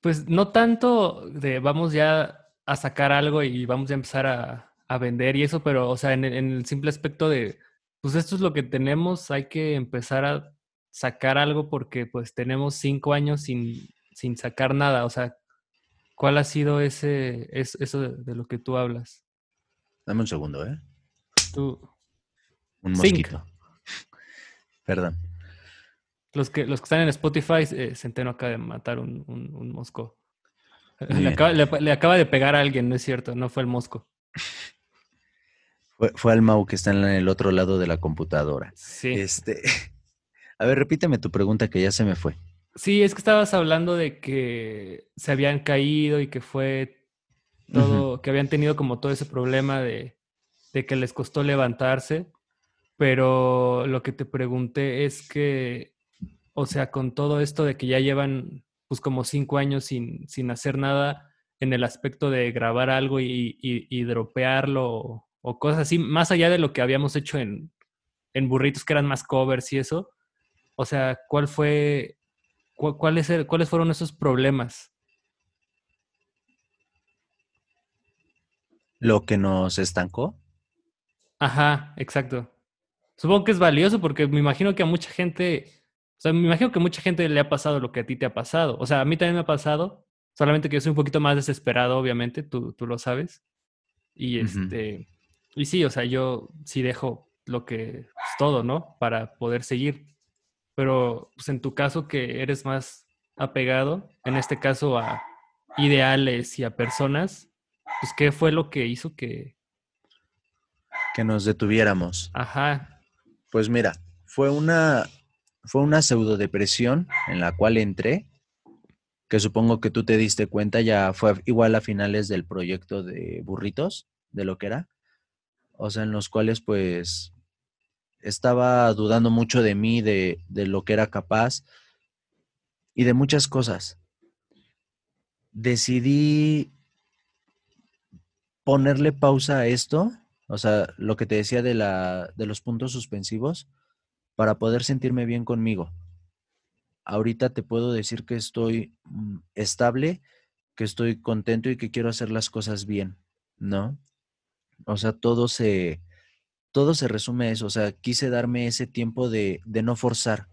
pues no tanto de vamos ya a sacar algo y vamos a empezar a, a vender y eso, pero, o sea, en, en el simple aspecto de, pues esto es lo que tenemos, hay que empezar a sacar algo porque pues tenemos cinco años sin, sin sacar nada. O sea, ¿cuál ha sido ese, eso de, lo que tú hablas? Dame un segundo, ¿eh? Tú. Un mosquito. Perdón. Los que, los que están en Spotify, eh, Centeno acaba de matar un, un, mosco. Le acaba, de pegar a alguien, no es cierto, no fue el mosco. Fue, fue al Mau que está en el otro lado de la computadora. Sí. Este, A ver, repíteme tu pregunta que ya se me fue. Sí, es que estabas hablando de que se habían caído y que fue todo, que habían tenido como todo ese problema de, de, que les costó levantarse, pero lo que te pregunté es que, o sea, con todo esto de que ya llevan pues como cinco años sin, sin hacer nada en el aspecto de grabar algo y, y, dropearlo o, cosas así, más allá de lo que habíamos hecho en, en burritos que eran más covers y eso, o sea, ¿cuál fue, cuáles fueron esos problemas? ¿Lo que nos estancó? Ajá, exacto. Supongo que es valioso porque me imagino que a mucha gente, o sea, me imagino que a mucha gente le ha pasado lo que a ti te ha pasado. O sea, a mí también me ha pasado, solamente que yo soy un poquito más desesperado, obviamente, tú, tú lo sabes. Y este, y sí, o sea, yo sí dejo lo que es todo, ¿no? Para poder seguir pero pues, en tu caso que eres más apegado, en este caso a ideales y a personas, pues ¿qué fue lo que hizo que... Que nos detuviéramos. Ajá. Pues mira, fue una, fue una pseudodepresión en la cual entré, que supongo que tú te diste cuenta, ya fue igual a finales del proyecto de burritos, de lo que era. O sea, en los cuales pues estaba dudando mucho de mí, de, lo que era capaz y de muchas cosas. Decidí ponerle pausa a esto, o sea, lo que te decía de, la, de los puntos suspensivos, para poder sentirme bien conmigo. Ahorita te puedo decir que estoy mm, estable, que estoy contento y que quiero hacer las cosas bien, ¿no? O sea, todo se, todo se resume a eso, o sea, quise darme ese tiempo de, no forzar,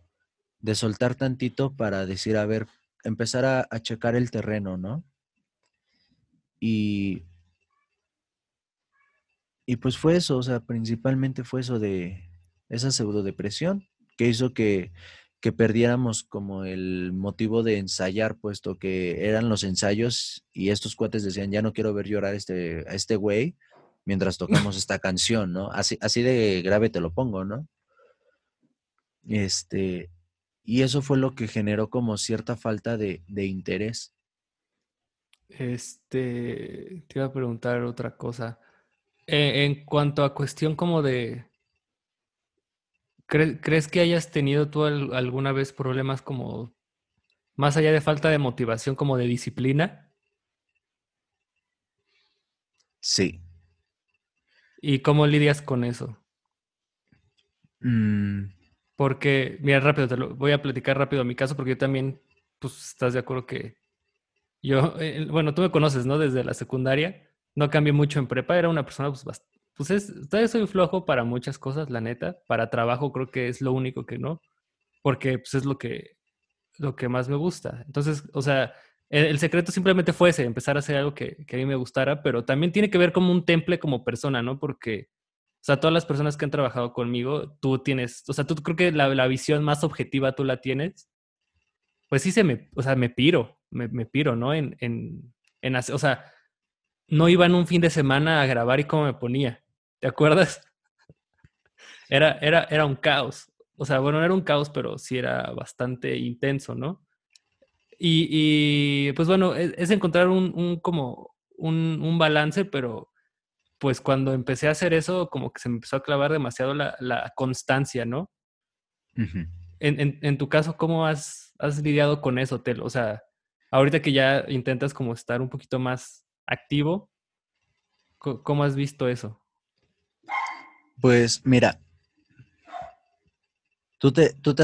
de soltar tantito para decir, a ver, empezar a, checar el terreno, ¿no? Y, y pues fue eso, o sea, principalmente fue eso de esa pseudodepresión que hizo que, que perdiéramos como el motivo de ensayar, puesto que eran los ensayos y estos cuates decían, ya no quiero ver llorar este, a este güey, mientras tocamos esta canción, ¿no? Así, así de grave te lo pongo, ¿no? Este, y eso fue lo que generó como cierta falta de, interés. Este, te iba a preguntar otra cosa. Eh, en cuanto a cuestión como de, ¿crees que hayas tenido tú alguna vez problemas como, más allá de falta de motivación, como de disciplina? Sí. ¿Y cómo lidias con eso? Mm. Porque, mira, rápido, te lo voy a platicar rápido mi caso, porque yo también, pues, estás de acuerdo que yo, eh, bueno, tú me conoces, ¿no? Desde la secundaria, no cambié mucho en prepa, era una persona, pues, pues es, todavía soy flojo para muchas cosas, la neta. Para trabajo creo que es lo único que no, porque pues es lo que, lo que más me gusta. Entonces, o sea, el, secreto simplemente fue ese, empezar a hacer algo que, que, a mí me gustara, pero también tiene que ver como un temple como persona, ¿no? Porque, o sea, todas las personas que han trabajado conmigo, tú tienes, o sea, tú creo que la, la visión más objetiva tú la tienes. Pues sí se me, o sea, me piro, me, me piro, ¿no? En, en, en, o sea, no iba en un fin de semana a grabar y cómo me ponía. ¿Te acuerdas? Era, era, era un caos. O sea, bueno, no era un caos, pero sí era bastante intenso, ¿no? Y, pues bueno, e, es, encontrar un, un como un, un, balance, pero pues cuando empecé a hacer eso, como que se me empezó a clavar demasiado la, la constancia, ¿no? en, en, en, tu caso, ¿cómo has, has lidiado con eso, Tel? O sea, ahorita que ya intentas como estar un poquito más activo, ¿cómo has visto eso? Pues mira, Tú, te, tú, te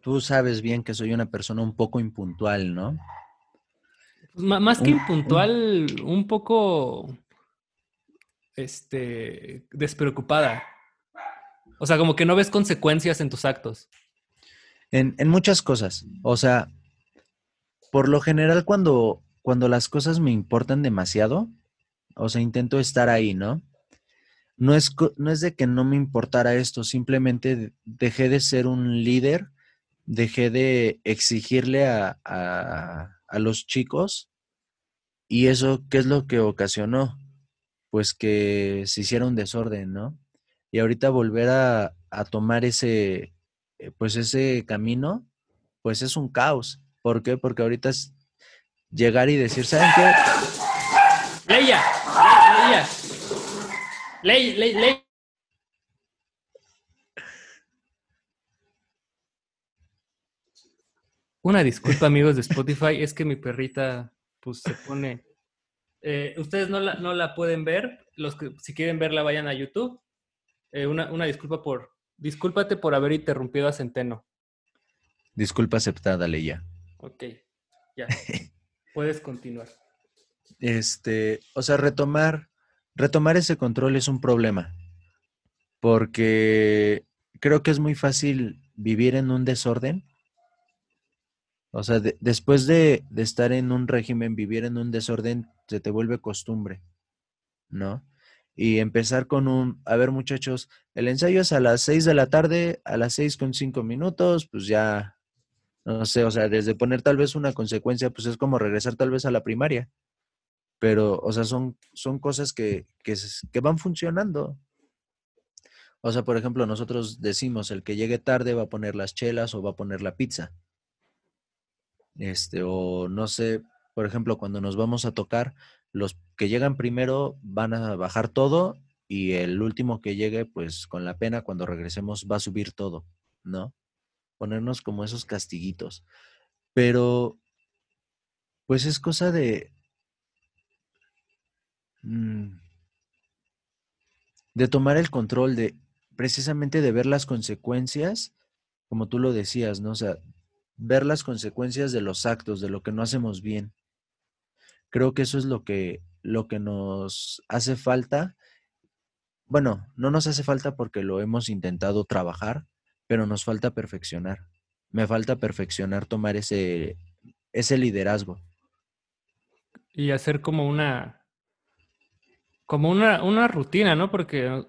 tú sabes bien que soy una persona un poco impuntual, ¿no? Pues, más que impuntual, un poco este, despreocupada. O sea, como que no ves consecuencias en tus actos. En, en, muchas cosas. O sea, por lo general cuando, cuando las cosas me importan demasiado, o sea, intento estar ahí, ¿no? no es, no es de que no me importara esto, simplemente dejé de ser un líder, dejé de exigirle a, a, los chicos y eso, ¿qué es lo que ocasionó? Pues que se hiciera un desorden, ¿no? Y ahorita volver a, a tomar ese, eh, pues ese camino, pues es un caos. ¿Por qué? Porque ahorita llegar y decir, ¿saben qué? Leia, Leia, Ley, ley, ley. Una disculpa, amigos de Spotify, es que mi perrita, pues, se pone. Eh, ustedes no la, no la pueden ver. Los que si quieren verla, vayan a YouTube. Eh, una, una, disculpa por. Discúlpate por haber interrumpido a Centeno. Disculpa aceptada, Leia. Ok, ya. Puedes continuar. Este, o sea, retomar retomar ese control es un problema, porque creo que es muy fácil vivir en un desorden. O sea, después de, de, estar en un régimen, vivir en un desorden se te vuelve costumbre, ¿no? Y empezar con un, a ver muchachos, el ensayo es a las seis de la tarde, a las seis con cinco minutos, pues ya, no sé, o sea, desde poner tal vez una consecuencia, pues es como regresar tal vez a la primaria pero, o sea, son, son cosas que, que, que, van funcionando. O sea, por ejemplo, nosotros decimos, el que llegue tarde va a poner las chelas o va a poner la pizza. Este, o no sé, por ejemplo, cuando nos vamos a tocar, los que llegan primero van a bajar todo y el último que llegue, pues con la pena, cuando regresemos, va a subir todo, ¿no? Ponernos como esos castiguitos. Pero, pues es cosa de, Mm. de tomar el control, de precisamente de ver las consecuencias, como tú lo decías, ¿no? O sea, ver las consecuencias de los actos, de lo que no hacemos bien. Creo que eso es lo que, lo que nos hace falta. Bueno, no nos hace falta porque lo hemos intentado trabajar, pero nos falta perfeccionar. Me falta perfeccionar, tomar ese, ese liderazgo. Y hacer como una, como una, una rutina, ¿no? Porque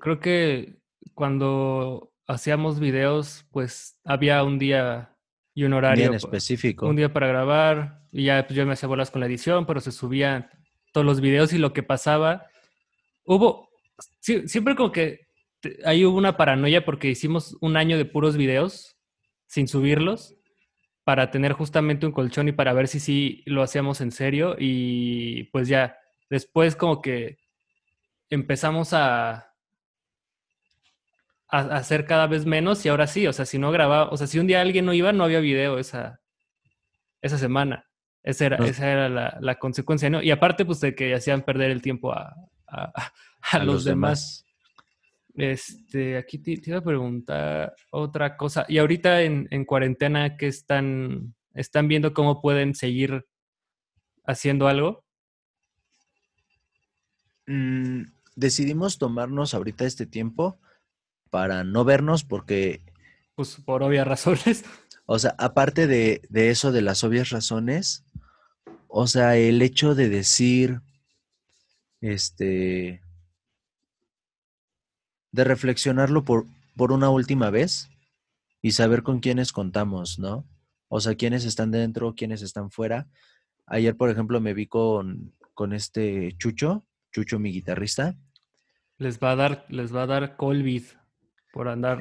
creo que cuando hacíamos videos, pues había un día y un horario. Bien específico. Un día para grabar y ya pues, yo me hacía bolas con la edición, pero se subían todos los videos y lo que pasaba. Hubo, siempre como que ahí hubo una paranoia porque hicimos un año de puros videos sin subirlos para tener justamente un colchón y para ver si sí lo hacíamos en serio y pues ya Después como que empezamos a, a, hacer cada vez menos y ahora sí, o sea, si no grababa, o sea, si un día alguien no iba, no había video esa, esa semana. Esa era, esa era la, consecuencia, ¿no? Y aparte, pues, de que hacían perder el tiempo a, a, los, demás. Este, aquí te, iba a preguntar otra cosa. Y ahorita en, en cuarentena, ¿qué están, están viendo cómo pueden seguir haciendo algo? Mm, decidimos tomarnos ahorita este tiempo para no vernos porque... Pues por obvias razones. O sea, aparte de, eso de las obvias razones, o sea, el hecho de decir, este, de reflexionarlo por, por una última vez y saber con quiénes contamos, ¿no? O sea, quiénes están dentro, quiénes están fuera. Ayer, por ejemplo, me vi con, con este Chucho, Chucho, mi guitarrista. Les va a dar, les va a dar COVID por andar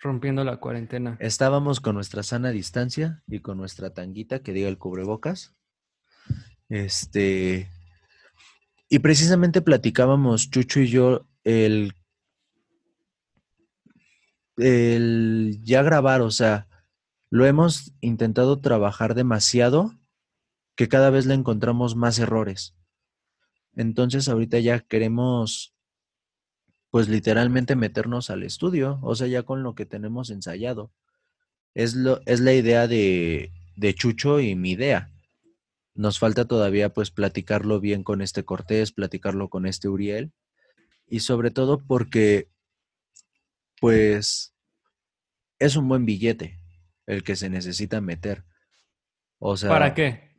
rompiendo la cuarentena. Estábamos con nuestra sana distancia y con nuestra tanguita que diga el cubrebocas. Este. Y precisamente platicábamos, Chucho y yo, el el ya grabar, o sea, lo hemos intentado trabajar demasiado que cada vez le encontramos más errores. Entonces ahorita ya queremos, pues literalmente meternos al estudio, o sea, ya con lo que tenemos ensayado. Es, lo, es la idea de, de Chucho y mi idea. Nos falta todavía pues platicarlo bien con este Cortés, platicarlo con este Uriel. Y sobre todo porque pues es un buen billete el que se necesita meter. O sea, ¿para qué?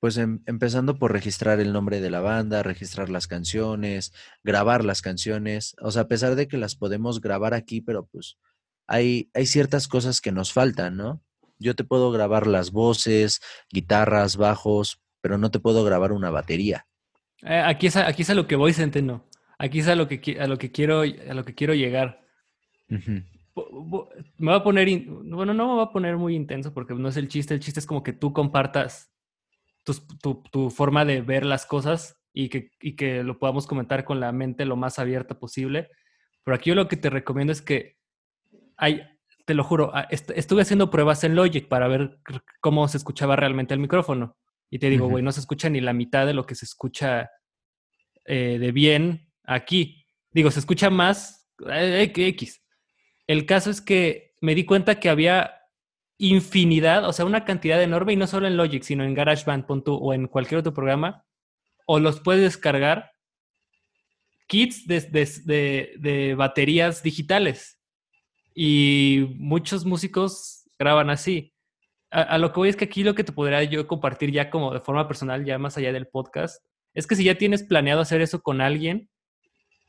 Pues em, empezando por registrar el nombre de la banda, registrar las canciones, grabar las canciones. O sea, a pesar de que las podemos grabar aquí, pero pues hay, hay ciertas cosas que nos faltan, ¿no? Yo te puedo grabar las voces, guitarras, bajos, pero no te puedo grabar una batería. Eh, aquí, es a, aquí es a lo que voy, Centeno. Aquí es a lo que, a lo que, quiero, a lo que quiero llegar me va a poner, bueno, no me va a poner muy intenso porque no es el chiste, el chiste es como que tú compartas tu, forma de ver las cosas y que, que lo podamos comentar con la mente lo más abierta posible. Pero aquí yo lo que te recomiendo es que hay, te lo juro, ah, estuve haciendo pruebas en Logic para ver cómo se escuchaba realmente el micrófono. Y te digo, güey, no se escucha ni la mitad de lo que se escucha eh, de bien aquí. Digo, se escucha más eh, X. El caso es que me di cuenta que había infinidad, o sea, una cantidad enorme, y no solo en Logic, sino en GarageBand o en cualquier otro programa, o los puedes descargar kits de, baterías digitales. Y muchos músicos graban así. A, lo que voy es que aquí lo que te podría yo compartir ya como de forma personal, ya más allá del podcast, es que si ya tienes planeado hacer eso con alguien,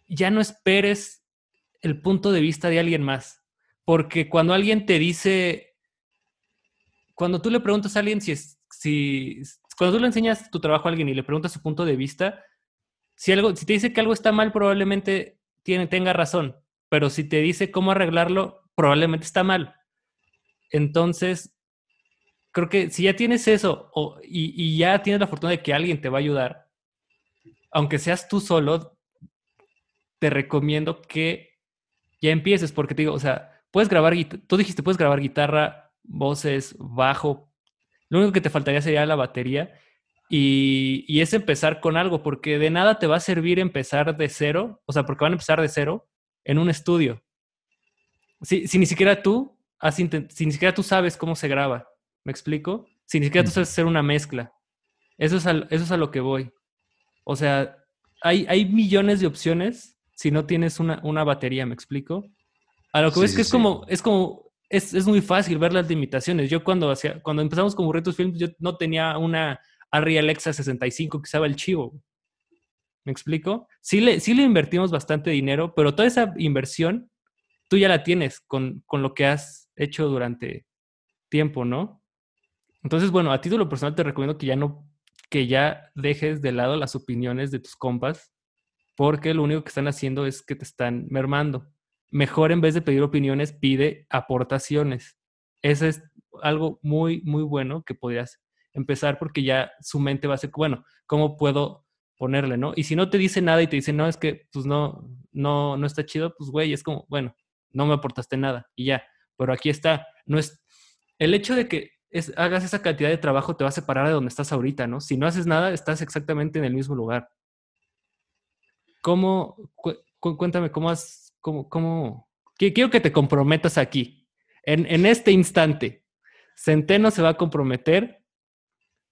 ya no esperes el punto de vista de alguien más. Porque cuando alguien te dice, cuando tú le preguntas a alguien si es, si, cuando tú le enseñas tu trabajo a alguien y le preguntas su punto de vista, si, algo, si te dice que algo está mal, probablemente tiene, tenga razón. Pero si te dice cómo arreglarlo, probablemente está mal. Entonces, creo que si ya tienes eso y, y, ya tienes la fortuna de que alguien te va a ayudar, aunque seas tú solo, te recomiendo que ya empieces, porque te digo, o sea, puedes grabar, tú dijiste, puedes grabar guitarra, voces, bajo, lo único que te faltaría sería la batería y, y, es empezar con algo, porque de nada te va a servir empezar de cero, o sea, porque van a empezar de cero en un estudio. Si, si ni siquiera tú, si ni siquiera tú sabes cómo se graba, ¿me explico? Si ni siquiera tú sabes hacer una mezcla. Eso es a, eso es a lo que voy. O sea, hay, hay millones de opciones si no tienes una, una batería, ¿me explico? A lo que ves que es como, es como, es, es, muy fácil ver las limitaciones. Yo cuando hacía, cuando empezamos con Burritos Films, yo no tenía una Arri Alexa 65 que usaba el chivo. ¿Me explico? Sí le, sí le invertimos bastante dinero, pero toda esa inversión tú ya la tienes con, con lo que has hecho durante tiempo, ¿no? Entonces, bueno, a título personal te recomiendo que ya no, que ya dejes de lado las opiniones de tus compas porque lo único que están haciendo es que te están mermando. Mejor en vez de pedir opiniones, pide aportaciones. Eso es algo muy, muy bueno que podrías empezar porque ya su mente va a ser, bueno, ¿cómo puedo ponerle, no? Y si no te dice nada y te dice, no, es que pues no, no, no está chido, pues güey, es como, bueno, no me aportaste nada y ya. Pero aquí está, no es, el hecho de que hagas esa cantidad de trabajo te va a separar de donde estás ahorita, ¿no? Si no haces nada, estás exactamente en el mismo lugar. ¿Cómo, cuéntame, cómo has, cómo, cómo, quiero que te comprometas aquí, en, en este instante. Centeno se va a comprometer.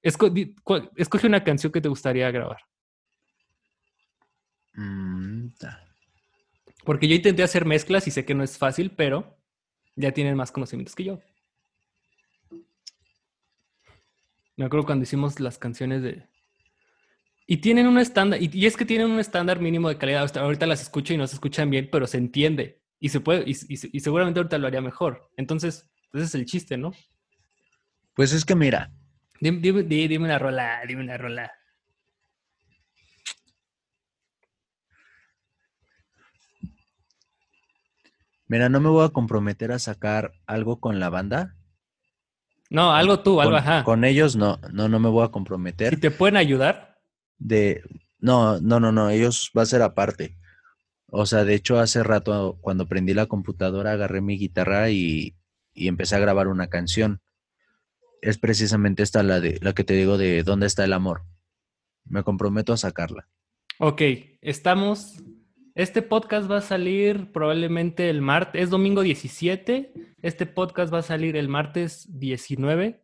escoge una canción que te gustaría grabar. Mm, Porque yo intenté hacer mezclas y sé que no es fácil, pero ya tienen más conocimientos que yo. Me acuerdo cuando hicimos las canciones de... Y tienen un estándar, y, es que tienen un estándar mínimo de calidad. ahorita las escucho y no se escuchan bien, pero se entiende. Y se puede, y, y seguramente ahorita lo haría mejor. Entonces, ese es el chiste, ¿no? Pues es que mira. Dime, dime, dime una rola, dime una rola. Mira, no me voy a comprometer a sacar algo con la banda. No, algo tú, algo ajá. Con ellos no, no, no me voy a comprometer. ¿Y te pueden ayudar? De, no, no, no, no, ellos va a ser aparte. O sea, de hecho, hace rato cuando prendí la computadora, agarré mi guitarra y, y empecé a grabar una canción. Es precisamente esta la de la que te digo de ¿Dónde está el amor? Me comprometo a sacarla. Ok, estamos este podcast va a salir probablemente el martes, es domingo 17. Este podcast va a salir el martes 19.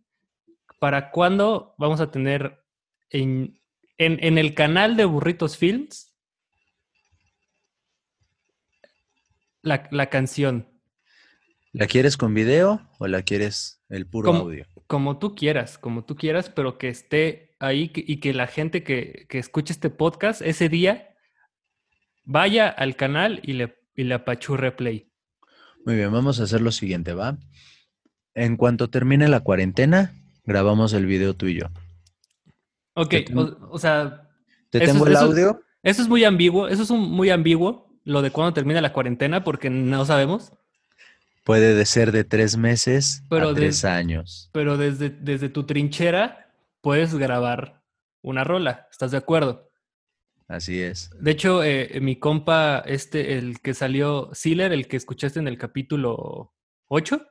¿Para cuándo vamos a tener en, el canal de Burritos Films la, la, canción? ¿La quieres con video o la quieres el puro audio? Como tú quieras, como tú quieras, pero que esté ahí y que la gente que, que escuche este podcast ese día vaya al canal y le, y le apachurre play. Muy bien, vamos a hacer lo siguiente, ¿va? En cuanto termine la cuarentena, grabamos el video tú y yo. Ok, o, sea... ¿Te tengo el audio? Eso, es muy ambiguo, eso es muy ambiguo, lo de cuando termina la cuarentena, porque no sabemos. Puede ser de tres meses a tres años. Pero desde, desde tu trinchera puedes grabar una rola, ¿estás de acuerdo? Así es. De hecho, eh, mi compa, este, el que salió, Sealer, el que escuchaste en el capítulo 8.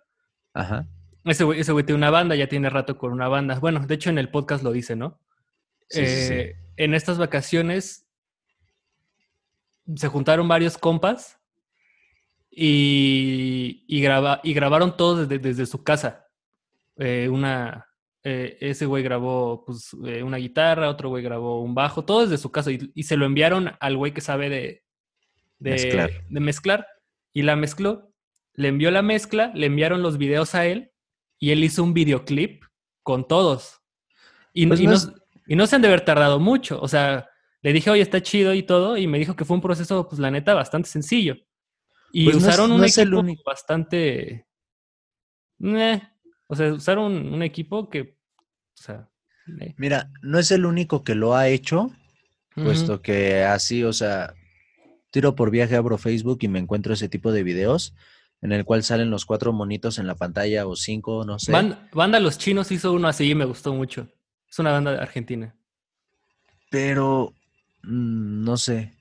Ajá. Ese güey, ese güey tiene una banda, ya tiene rato con una banda. Bueno, de hecho en el podcast lo dice, ¿no? Sí, eh, En estas vacaciones se juntaron varios compas y, y, y grabaron todos desde, desde su casa. Eh, una, eh, ese güey grabó pues, una guitarra, otro güey grabó un bajo, todo desde su casa y, se lo enviaron al güey que sabe de, mezclar. de mezclar y la mezcló. Le envió la mezcla, le enviaron los videos a él y él hizo un videoclip con todos. Y, pues no, y no se han de haber tardado mucho. O sea, le dije, oye, está chido y todo, y me dijo que fue un proceso, pues la neta, bastante sencillo. Y pues usaron un equipo bastante. o sea, usaron un equipo que eh. Mira, no es el único que lo ha hecho, puesto que así, o sea, tiro por viaje, abro Facebook y me encuentro ese tipo de videos en el cual salen los cuatro monitos en la pantalla o cinco, no sé. banda Los Chinos hizo uno así y me gustó mucho. Es una banda de Argentina. Pero, mm, no sé.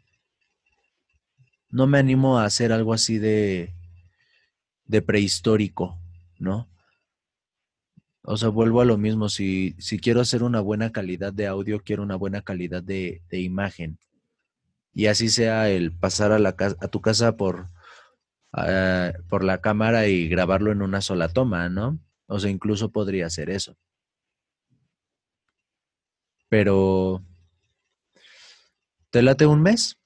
No me animo a hacer algo así de, de prehistórico, ¿no? O sea, vuelvo a lo mismo. Si, si quiero hacer una buena calidad de audio, quiero una buena calidad de, imagen. Y así sea el pasar a, la, a tu casa por, ah, por la cámara y grabarlo en una sola toma, ¿no? O sea, incluso podría hacer eso. Pero, ¿te late un mes?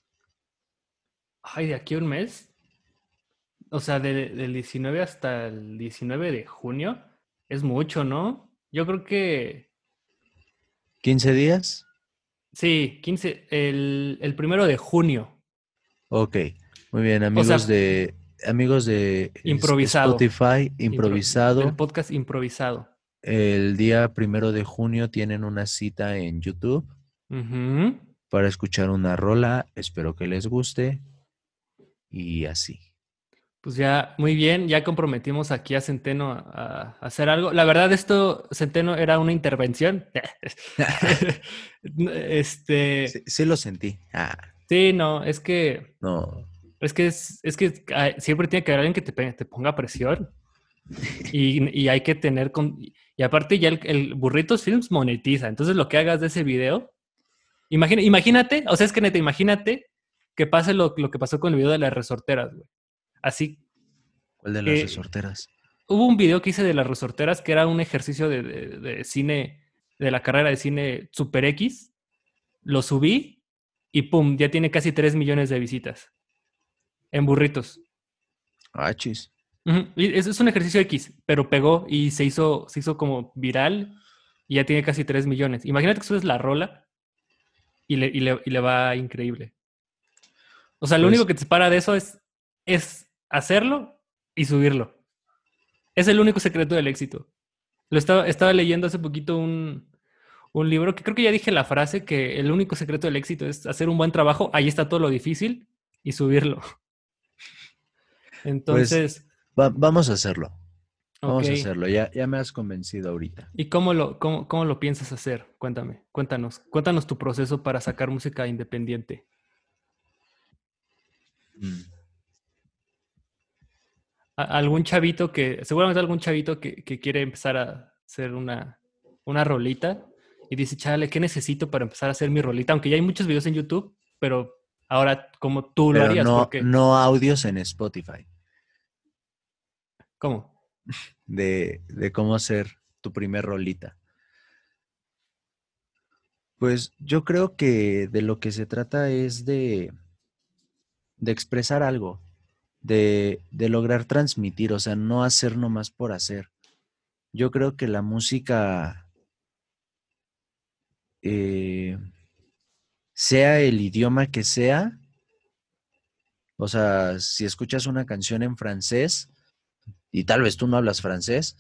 Ay, de aquí a un mes. O sea, del 19 hasta el 19 de junio. Es mucho, ¿no? Yo creo que... ¿15 días? Sí, 15, el, primero de junio. Ok, muy bien, amigos de amigos de improvisado. Spotify, improvisado. el podcast improvisado. El día primero de junio tienen una cita en YouTube para escuchar una rola. Espero que les guste. Y así. Pues ya, muy bien, ya comprometimos aquí a Centeno a, hacer algo. La verdad, esto, Centeno, era una intervención. este. Sí, lo sentí. Ah. Sí, no, es que. No. Es que es, que siempre tiene que haber alguien que te, ponga presión. Y, hay que tener con. Y aparte, ya el, Burritos Films monetiza. Entonces, lo que hagas de ese video. Imagina, imagínate, o sea, es que neta, imagínate que pase lo, lo que pasó con el video de las resorteras, güey Así. ¿Cuál de las resorteras? Hubo un video que hice de las resorteras que era un ejercicio de, cine, de la carrera de cine Super X. Lo subí y pum, ya tiene casi 3 millones de visitas. En burritos. Ah, chis. Es, un ejercicio X, pero pegó y se hizo, se hizo como viral. y ya tiene casi 3 millones. Imagínate que subes la rola y le, y le, va increíble. O sea, lo pues único que te separa de eso es, es hacerlo y subirlo. Es el único secreto del éxito. Lo estaba, estaba leyendo hace poquito un, un libro que creo que ya dije la frase que el único secreto del éxito es hacer un buen trabajo, ahí está todo lo difícil y subirlo. Pues, Vamos a hacerlo. Vamos a hacerlo, ya, ya me has convencido ahorita. ¿Y cómo lo, cómo, cómo lo piensas hacer? Cuéntame, cuéntanos, cuéntanos tu proceso para sacar música independiente. Mm. ¿Algún chavito que, seguramente algún chavito que, que quiere empezar a hacer una, una rolita y dice, chale, ¿qué necesito para empezar a hacer mi rolita? Aunque ya hay muchos videos en YouTube, pero ahora como tú lo harías. No, no audios en Spotify. ¿Cómo? De, de cómo hacer tu primer rolita. Pues yo creo que de lo que se trata es de, de expresar algo, de, de, lograr transmitir, o sea, no hacer nomás por hacer. Yo creo que la música eh, sea el idioma que sea, o sea, si escuchas una canción en francés y tal vez tú no hablas francés,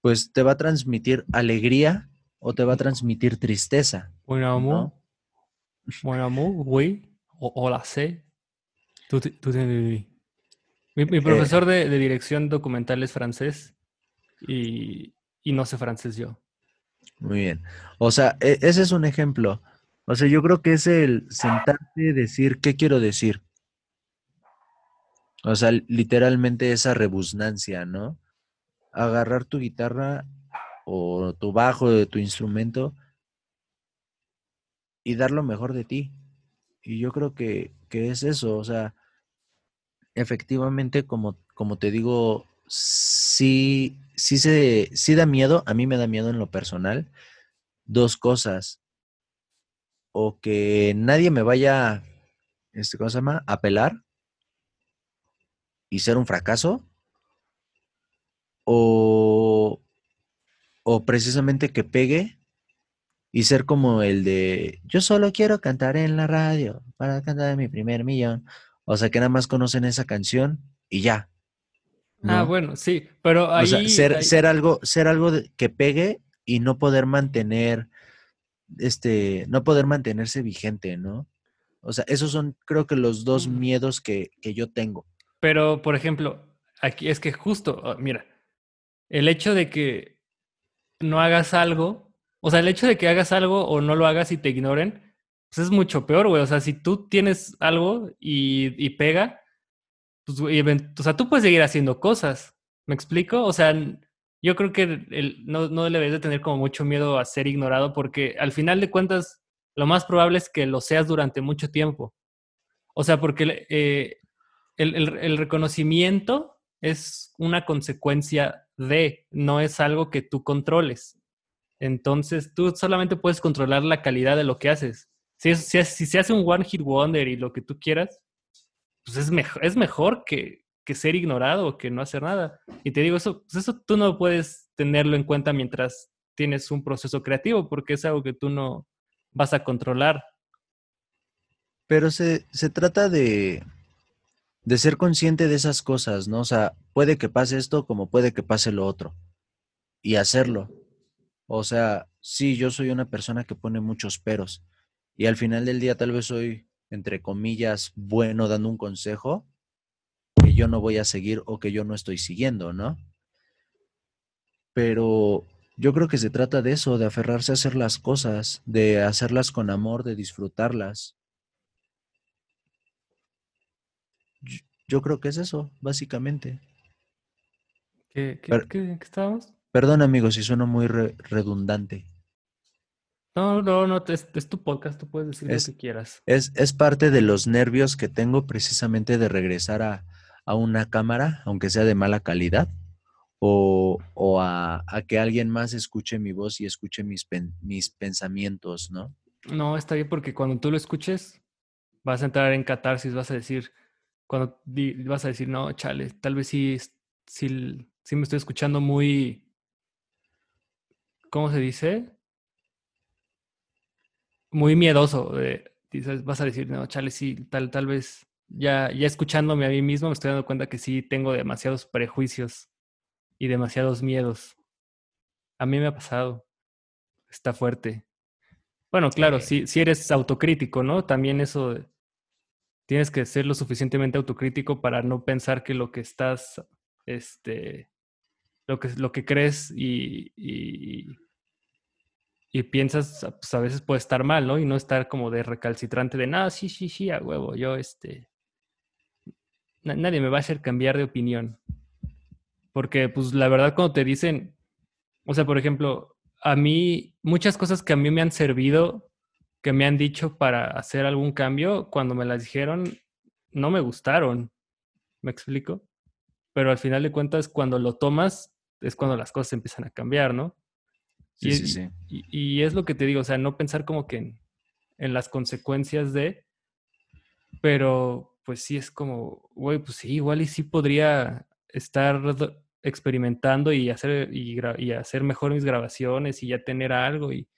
pues te va a transmitir alegría o te va a transmitir tristeza. Buen amor. Buen amor, oui. Hola, sé. Tú, mi, mi, profesor de, de, dirección documental es francés y, y no sé francés yo. Muy bien. O sea, e, ese es un ejemplo. O sea, yo creo que es el sentarte y decir qué quiero decir. O sea, literalmente esa rebusnancia, ¿no? Agarrar tu guitarra o tu bajo de tu instrumento y dar lo mejor de ti. Y yo creo que, que es eso. O sea, efectivamente, como, como te digo, sí, sí, se, sí da miedo, a mí me da miedo en lo personal, dos cosas. O que nadie me vaya, este, ¿cómo se llama? A pelar y ser un fracaso. O, o precisamente que pegue y ser como el de yo solo quiero cantar en la radio para cantar mi primer millón. O sea, que nada más conocen esa canción y ya. Ah, bueno, sí, pero ahí... O sea, ser, algo, ser algo que pegue y no poder mantener, este, no poder mantenerse vigente, ¿no? O sea, esos son, creo que los dos mm. miedos que, que yo tengo. Pero, por ejemplo, aquí es que justo, ah, mira, el hecho de que no hagas algo, o sea, el hecho de que hagas algo o no lo hagas y te ignoren, pues es mucho peor, güey. O sea, si tú tienes algo y, y pega, pues, o sea, tú puedes seguir haciendo cosas. ¿Me explico? O sea, yo creo que no, no debes de tener como mucho miedo a ser ignorado porque al final de cuentas lo más probable es que lo seas durante mucho tiempo. O sea, porque eh, el, el, reconocimiento es una consecuencia de, no es algo que tú controles. Entonces, tú solamente puedes controlar la calidad de lo que haces. Si, si, si se hace un one hit wonder y lo que tú quieras, pues es, mejor, es mejor que, ser ignorado o que no hacer nada. Y te digo, eso, pues eso tú no puedes tenerlo en cuenta mientras tienes un proceso creativo, porque es algo que tú no vas a controlar. Pero se, se trata de, de ser consciente de esas cosas, ¿no? O sea, puede que pase esto como puede que pase lo otro. Y hacerlo. O sea, sí, yo soy una persona que pone muchos peros. Y al final del día tal vez soy entre comillas, bueno dando un consejo que yo no voy a seguir o que yo no estoy siguiendo, ¿no? Pero yo creo que se trata de eso, de aferrarse a hacer las cosas, de hacerlas con amor, de disfrutarlas. Yo, creo que es eso, básicamente. ¿Qué, qué, estábamos? Perdón, amigos, si sueno muy redundante. No, no, no, es, tu podcast, tú puedes decir lo que quieras. Es, es parte de los nervios que tengo precisamente de regresar a, una cámara, aunque sea de mala calidad, o, a, que alguien más escuche mi voz y escuche mis, mis pensamientos, ¿no? No, está bien porque cuando tú lo escuches, vas a entrar en catarsis, vas a decir, cuando vas a decir, no, chale, tal vez sí, sí, sí me estoy escuchando muy ¿cómo se dice? Muy miedoso. dices, vas a decir, no, chale, sí, tal, tal vez ya, ya escuchándome a mí mismo me estoy dando cuenta que sí tengo demasiados prejuicios y demasiados miedos. A mí me ha pasado. Está fuerte. Bueno, claro, si, si eres autocrítico, ¿no? También eso, tienes que ser lo suficientemente autocrítico para no pensar que lo que estás, este, lo que, lo que crees y, y, piensas, pues a veces puede estar mal, ¿no? Y no estar como de recalcitrante de, nada, sí, sí, sí, a huevo, yo, este, nadie me va a hacer cambiar de opinión. Porque, pues, la verdad, cuando te dicen, o sea, por ejemplo, a mí, muchas cosas que a mí me han servido, que me han dicho para hacer algún cambio, cuando me las dijeron, no me gustaron. ¿Me explico? Pero al final de cuentas, cuando lo tomas, es cuando las cosas empiezan a cambiar, ¿no? Sí, sí, sí. Y, es lo que te digo, o sea, no pensar como que en las consecuencias de, pero pues sí es como, güey, pues sí, igual y sí podría estar experimentando y hacer, y, hacer mejor mis grabaciones y ya tener algo y,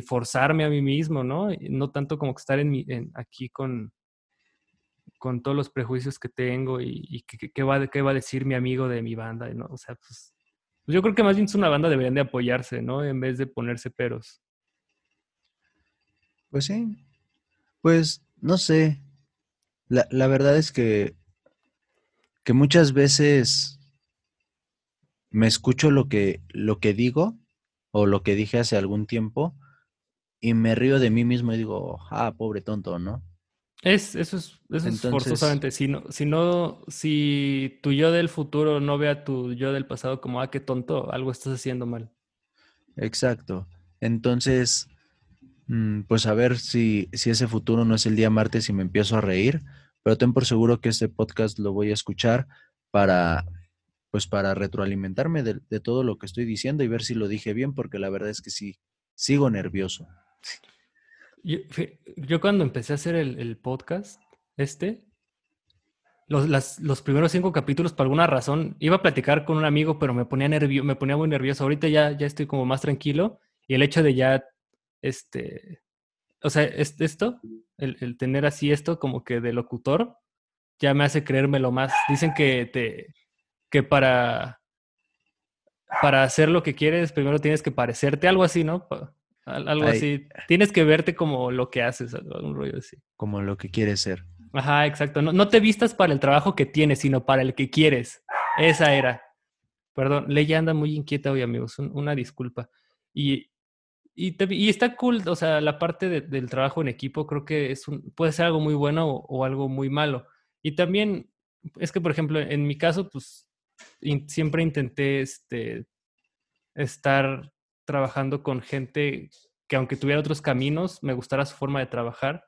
forzarme a mí mismo, ¿no? no tanto como que estar en mi, aquí con, con todos los prejuicios que tengo y, qué, va, qué va a decir mi amigo de mi banda, ¿no? O sea, pues, pues, yo creo que más bien es una banda deberían de apoyarse, ¿no? En vez de ponerse peros. Pues sí. Pues no sé. La, la verdad es que, que muchas veces me escucho lo que, lo que digo o lo que dije hace algún tiempo y me río de mí mismo y digo, ah, pobre tonto, ¿no? Es, eso es, eso es forzosamente. Si no, si no, si tu yo del futuro no ve a tu yo del pasado como, ah, qué tonto, algo estás haciendo mal. Exacto. Entonces, mm, pues a ver si, si ese futuro no es el día martes y me empiezo a reír pero ten por seguro que este podcast lo voy a escuchar para, pues para retroalimentarme de, todo lo que estoy diciendo y ver si lo dije bien, porque la verdad es que sí, sigo nervioso. Yo, cuando empecé a hacer el, podcast, este, los, los, primeros cinco capítulos, por alguna razón, iba a platicar con un amigo, pero me ponía me ponía muy nervioso. Ahorita ya, ya estoy como más tranquilo y el hecho de ya, este, o sea, esto, el, tener así esto como que de locutor, ya me hace creérmelo más. Dicen que te, que para, para hacer lo que quieres, primero tienes que parecerte, algo así, ¿no? Algo así. Tienes que verte como lo que haces, algún rollo así. Como lo que quieres ser. Ajá, exacto. No, no te vistas para el trabajo que tienes, sino para el que quieres. Esa era. Perdón, Leia anda muy inquieta hoy, amigos. una disculpa. Y y, está cool, o sea, la parte del trabajo en equipo creo que es un, puede ser algo muy bueno o, algo muy malo. Y también es que, por ejemplo, en mi caso, pues siempre intenté este, estar trabajando con gente que aunque tuviera otros caminos, me gustara su forma de trabajar.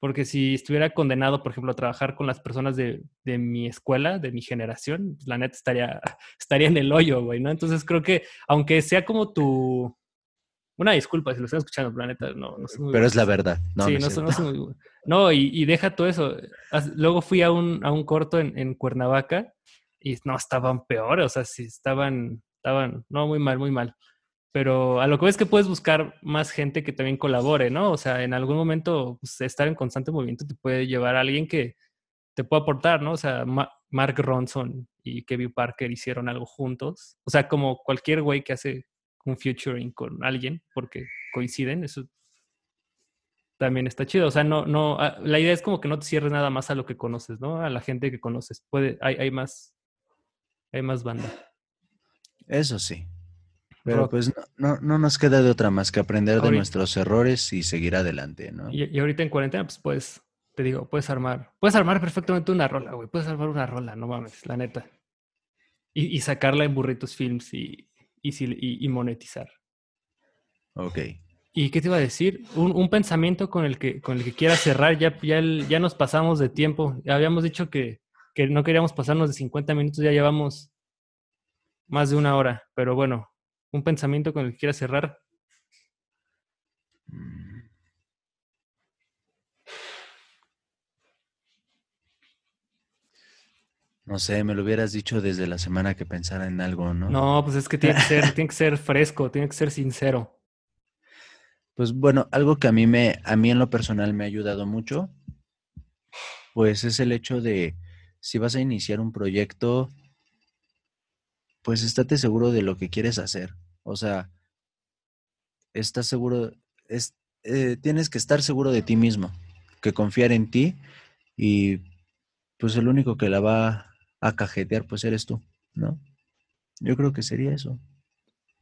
Porque si estuviera condenado, por ejemplo, a trabajar con las personas de, de mi escuela, de mi generación, pues, la neta estaría, estaría en el hoyo, güey, ¿no? Entonces creo que aunque sea como tu, una disculpa si lo están escuchando, planeta. No, no Pero es la verdad. No, sí, no, no, no, y, deja todo eso. Luego fui a un, a un corto en, en, Cuernavaca y no, estaban peores. O sea, sí, estaban, estaban, no, muy mal, muy mal. Pero a lo que ves que puedes buscar más gente que también colabore, ¿no? O sea, en algún momento pues, estar en constante movimiento te puede llevar a alguien que te pueda aportar, ¿no? O sea, Mark Ronson y Kevin Parker hicieron algo juntos. O sea, como cualquier güey que hace un featuring con alguien porque coinciden, eso también está chido. O sea, no, no, ah, la idea es como que no te cierres nada más a lo que conoces, ¿no? A la gente que conoces. Puede, hay, hay más, hay más banda. Eso sí. Pero pues no, no, nos queda de otra más que aprender de nuestros errores y seguir adelante, ¿no? Y, ahorita en cuarentena, pues puedes, te digo, puedes armar, puedes armar perfectamente una rola, güey. Puedes armar una rola, no mames, la neta. Y, y sacarla en burritos films y, y, y, monetizar. Ok. ¿Y qué te iba a decir? Un, pensamiento con el que, con el que quiera cerrar. Ya, ya, ya nos pasamos de tiempo. Habíamos dicho que, que no queríamos pasarnos de 50 minutos, ya llevamos más de una hora. Pero bueno, un pensamiento con el que quiera cerrar. No sé, me lo hubieras dicho desde la semana que pensara en algo, ¿no? No, pues es que tiene que ser, tiene que ser fresco, tiene que ser sincero. Pues bueno, algo que a mí me, a mí en lo personal me ha ayudado mucho, pues es el hecho de si vas a iniciar un proyecto, pues estate seguro de lo que quieres hacer. O sea, estás seguro, es, eh, tienes que estar seguro de ti mismo, que confiar en ti y pues el único que la va a cajetear pues eres tú, ¿no? Yo creo que sería eso.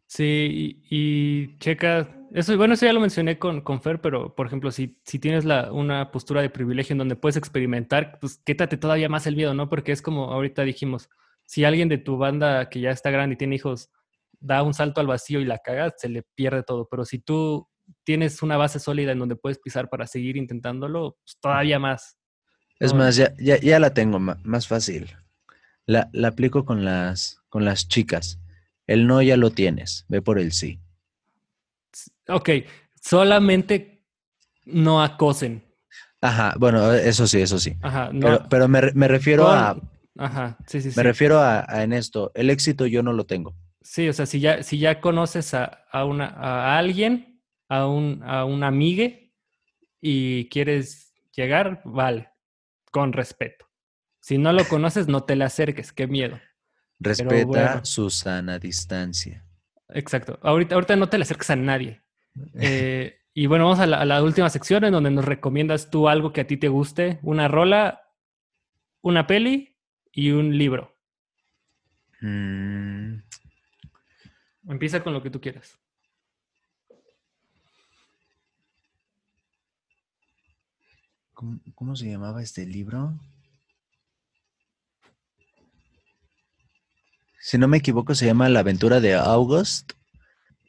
Sí, y, checa, eso, bueno, eso ya lo mencioné con, con Fer, pero por ejemplo, si, si tienes la, una postura de privilegio en donde puedes experimentar, pues quétate todavía más el miedo, ¿no? Porque es como ahorita dijimos, si alguien de tu banda que ya está grande y tiene hijos da un salto al vacío y la caga, se le pierde todo. Pero si tú tienes una base sólida en donde puedes pisar para seguir intentándolo, pues todavía más. Es más, ya, ya, ya, la tengo más fácil. La, la aplico con las, con las chicas el no ya lo tienes, ve por el sí. Ok, solamente no acosen. Ajá, bueno, eso sí, eso sí. Ajá, pero, me, refiero a... Ajá, sí, sí, Me refiero a, en esto, el éxito yo no lo tengo. Sí, o sea, si ya, si ya conoces a, una, a alguien, a un, a un amigue y quieres llegar, vale, con respeto. Si no lo conoces, no te le acerques, qué miedo. Respeta su sana distancia. Exacto. Ahorita, ahorita no te le acerques a nadie. Eh, y bueno, vamos a la, última sección en donde nos recomiendas tú algo que a ti te guste, una rola, una peli y un libro. Mm. Empieza con lo que tú quieras. ¿Cómo se llamaba este libro? si no me equivoco, se llama La aventura de August.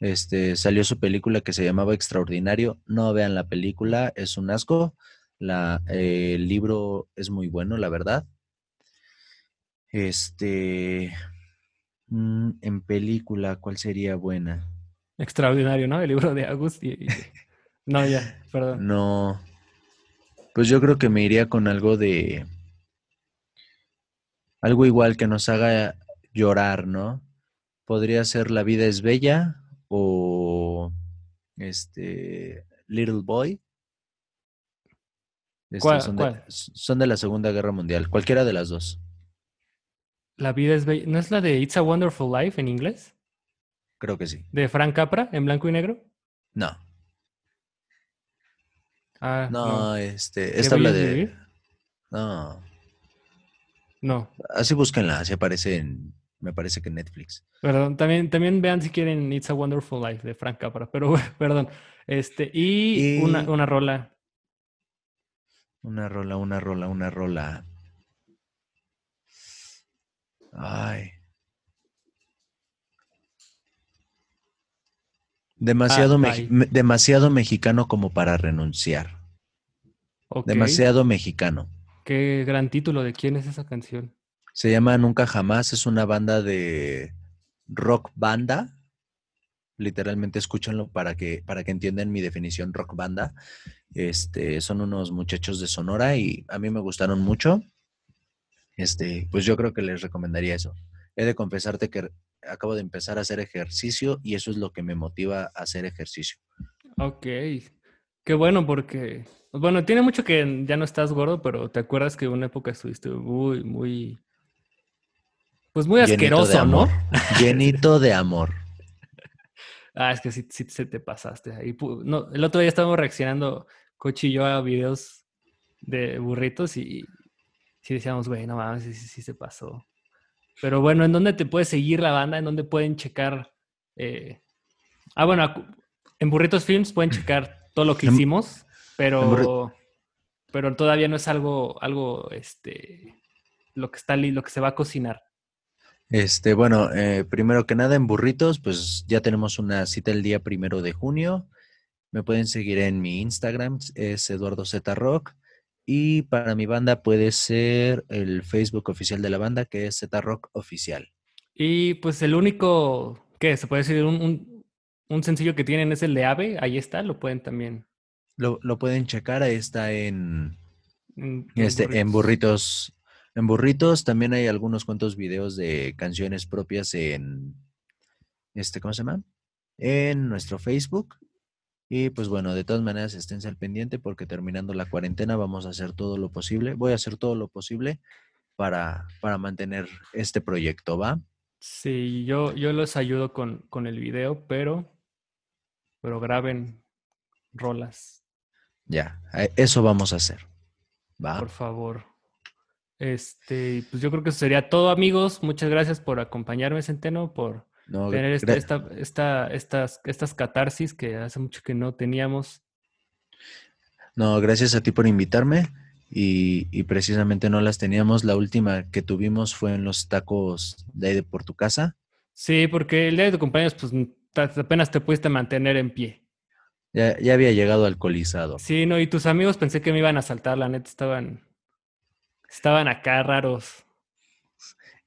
Este, salió su película que se llamaba Extraordinario. No vean la película, es un asco. La, eh, el libro es muy bueno, la verdad. Este, mm, en película, ¿cuál sería buena? Extraordinario, ¿no? El libro de August. No, ya, perdón. No. Pues yo creo que me iría con algo de. Algo igual que nos haga llorar, ¿no? Podría ser La vida es bella o este Little Boy. ¿Cuál, son, De, son, De, la Segunda Guerra Mundial, cualquiera de las dos. La vida es bella. ¿No es la de It's a Wonderful Life en inglés? Creo que sí. ¿De Frank Capra en blanco y negro? No. Ah, no, este, esta habla de. No. No. Así búsquenla, así aparece en me parece que Netflix. Perdón, también, también vean si quieren It's a Wonderful Life de Frank Capra, pero perdón. Este, y, Una, una rola. Una rola, una rola, una rola. Ay. Demasiado, ah, demasiado mexicano como para renunciar. Demasiado mexicano. Qué gran título. ¿De quién es esa canción? Se llama Nunca Jamás, es una banda de rock banda. Literalmente escúchanlo para que, para que entiendan mi definición rock banda. Este, son unos muchachos de Sonora y a mí me gustaron mucho. Este, pues yo creo que les recomendaría eso. He de confesarte que acabo de empezar a hacer ejercicio y eso es lo que me motiva a hacer ejercicio. Ok, qué bueno porque, bueno, tiene mucho que ya no estás gordo, pero te acuerdas que una época estuviste muy, muy pues muy asqueroso, ¿no? Llenito de amor. ah, es que sí, sí, se te pasaste. Ahí, no, el otro día estábamos reaccionando, Cochi y yo, a videos de burritos y sí decíamos, güey, no mames, sí, sí, se pasó. Pero bueno, ¿en dónde te puede seguir la banda? ¿En dónde pueden checar? Eh? Ah, bueno, en Burritos Films pueden checar todo lo que hicimos, pero, pero todavía no es algo, algo, este, lo que está lo que se va a cocinar. Este, bueno, eh, primero que nada en Burritos, pues ya tenemos una cita el día primero de junio. Me pueden seguir en mi Instagram, es Eduardo Z Rock. Y para mi banda puede ser el Facebook oficial de la banda, que es Z Rock Oficial. Y pues el único, ¿qué? Se puede decir un, sencillo que tienen es el de Ave, ahí está, lo pueden también. Lo, pueden checar, ahí está en, este, en Burritos En Burritos también hay algunos cuantos videos de canciones propias en, este, ¿cómo se llama? En nuestro Facebook. Y pues bueno, de todas maneras, esténse al pendiente porque terminando la cuarentena vamos a hacer todo lo posible. Voy a hacer todo lo posible para, para mantener este proyecto, ¿va? Sí, yo, yo les ayudo con, con el video, pero, pero graben rolas. Ya, eso vamos a hacer. ¿Va? Por favor. Este, pues yo creo que eso sería todo, amigos. Muchas gracias por acompañarme, Centeno, por tener este, esta, esta, estas, estas catarsis que hace mucho que no teníamos. No, gracias a ti por invitarme y, precisamente no las teníamos. La última que tuvimos fue en los tacos de ahí de por tu casa. Sí, porque el día de tu cumpleaños, pues apenas te pudiste mantener en pie. Ya, ya había llegado alcoholizado. Sí, no, y tus amigos pensé que me iban a saltar, la neta, estaban, estaban acá raros.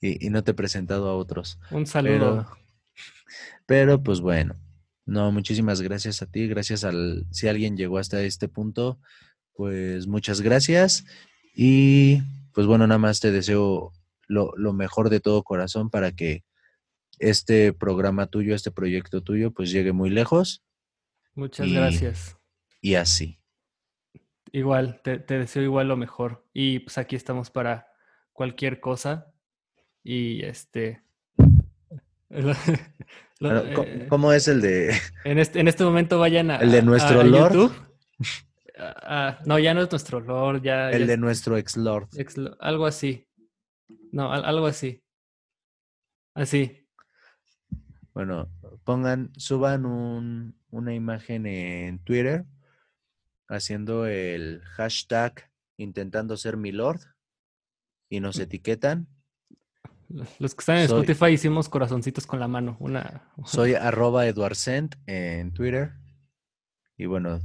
Y, no te he presentado a otros. Un saludo. Pero, pues bueno, no, muchísimas gracias a ti, gracias al, si alguien llegó hasta este punto, pues muchas gracias y pues bueno, nada más te deseo lo, mejor de todo corazón para que este programa tuyo, este proyecto tuyo, pues llegue muy lejos. Muchas gracias. Y así. Igual, te, deseo igual lo mejor. Y pues aquí estamos para cualquier cosa. Y este... Eh, ¿Cómo, es el de...? En este, en este momento vayan a... El de nuestro Lord. Ah, no, ya no es nuestro Lord, ya. El de nuestro ex Lord. algo así. No, algo así. Así. Bueno, pongan, suban un, una imagen en Twitter haciendo el hashtag intentando ser mi Lord y nos mm. etiquetan. Los que están en Spotify hicimos corazoncitos con la mano. Una... Soy arroba Eduarcent en Twitter. Y bueno,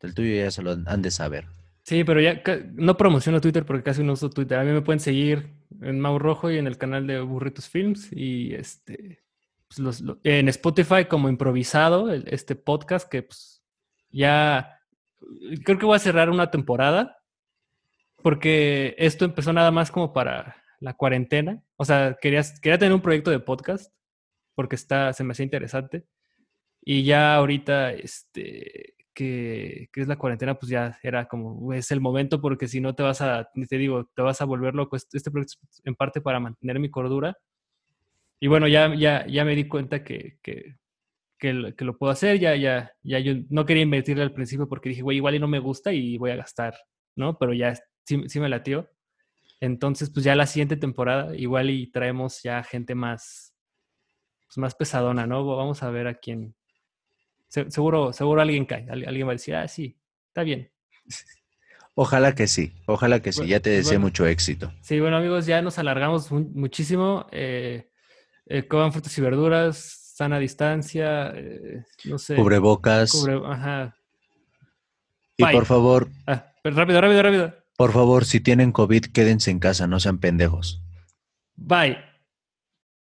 el tuyo ya se lo han de saber. Sí, pero ya no promociono Twitter porque casi no uso Twitter. A mí me pueden seguir en Mau Rojo y en el canal de Burritos Films y este pues en Spotify como improvisado este podcast que pues, ya creo que voy a cerrar una temporada porque esto empezó nada más como para la cuarentena. O sea, quería, quería tener un proyecto de podcast porque está, se me hacía interesante. Y ya ahorita, este, que, es la cuarentena, pues ya era como, es el momento porque si no te vas a, te digo, te vas a volver loco. Este, este proyecto es en parte para mantener mi cordura. Y bueno, ya, ya, ya me di cuenta que, que, que, lo, puedo hacer. Ya, ya, ya yo no quería invertirle al principio porque dije, güey, igual y no me gusta y voy a gastar, ¿no? Pero ya sí, sí me latió. Entonces, pues ya la siguiente temporada, igual y traemos ya gente más, pues más pesadona, ¿no? Vamos a ver a quién, seguro, seguro alguien cae, alguien va a decir, ah, sí, está bien. Ojalá que sí, ojalá que sí, ya te deseo mucho éxito. Sí, bueno amigos, ya nos alargamos muchísimo. Eh, eh, coman frutas y verduras, sana distancia, eh, no sé. Cubrebocas. Cubre, ajá. Y por favor. Ah, rápido, rápido, rápido. Por favor, si tienen COVID, quédense en casa, no sean pendejos. Bye.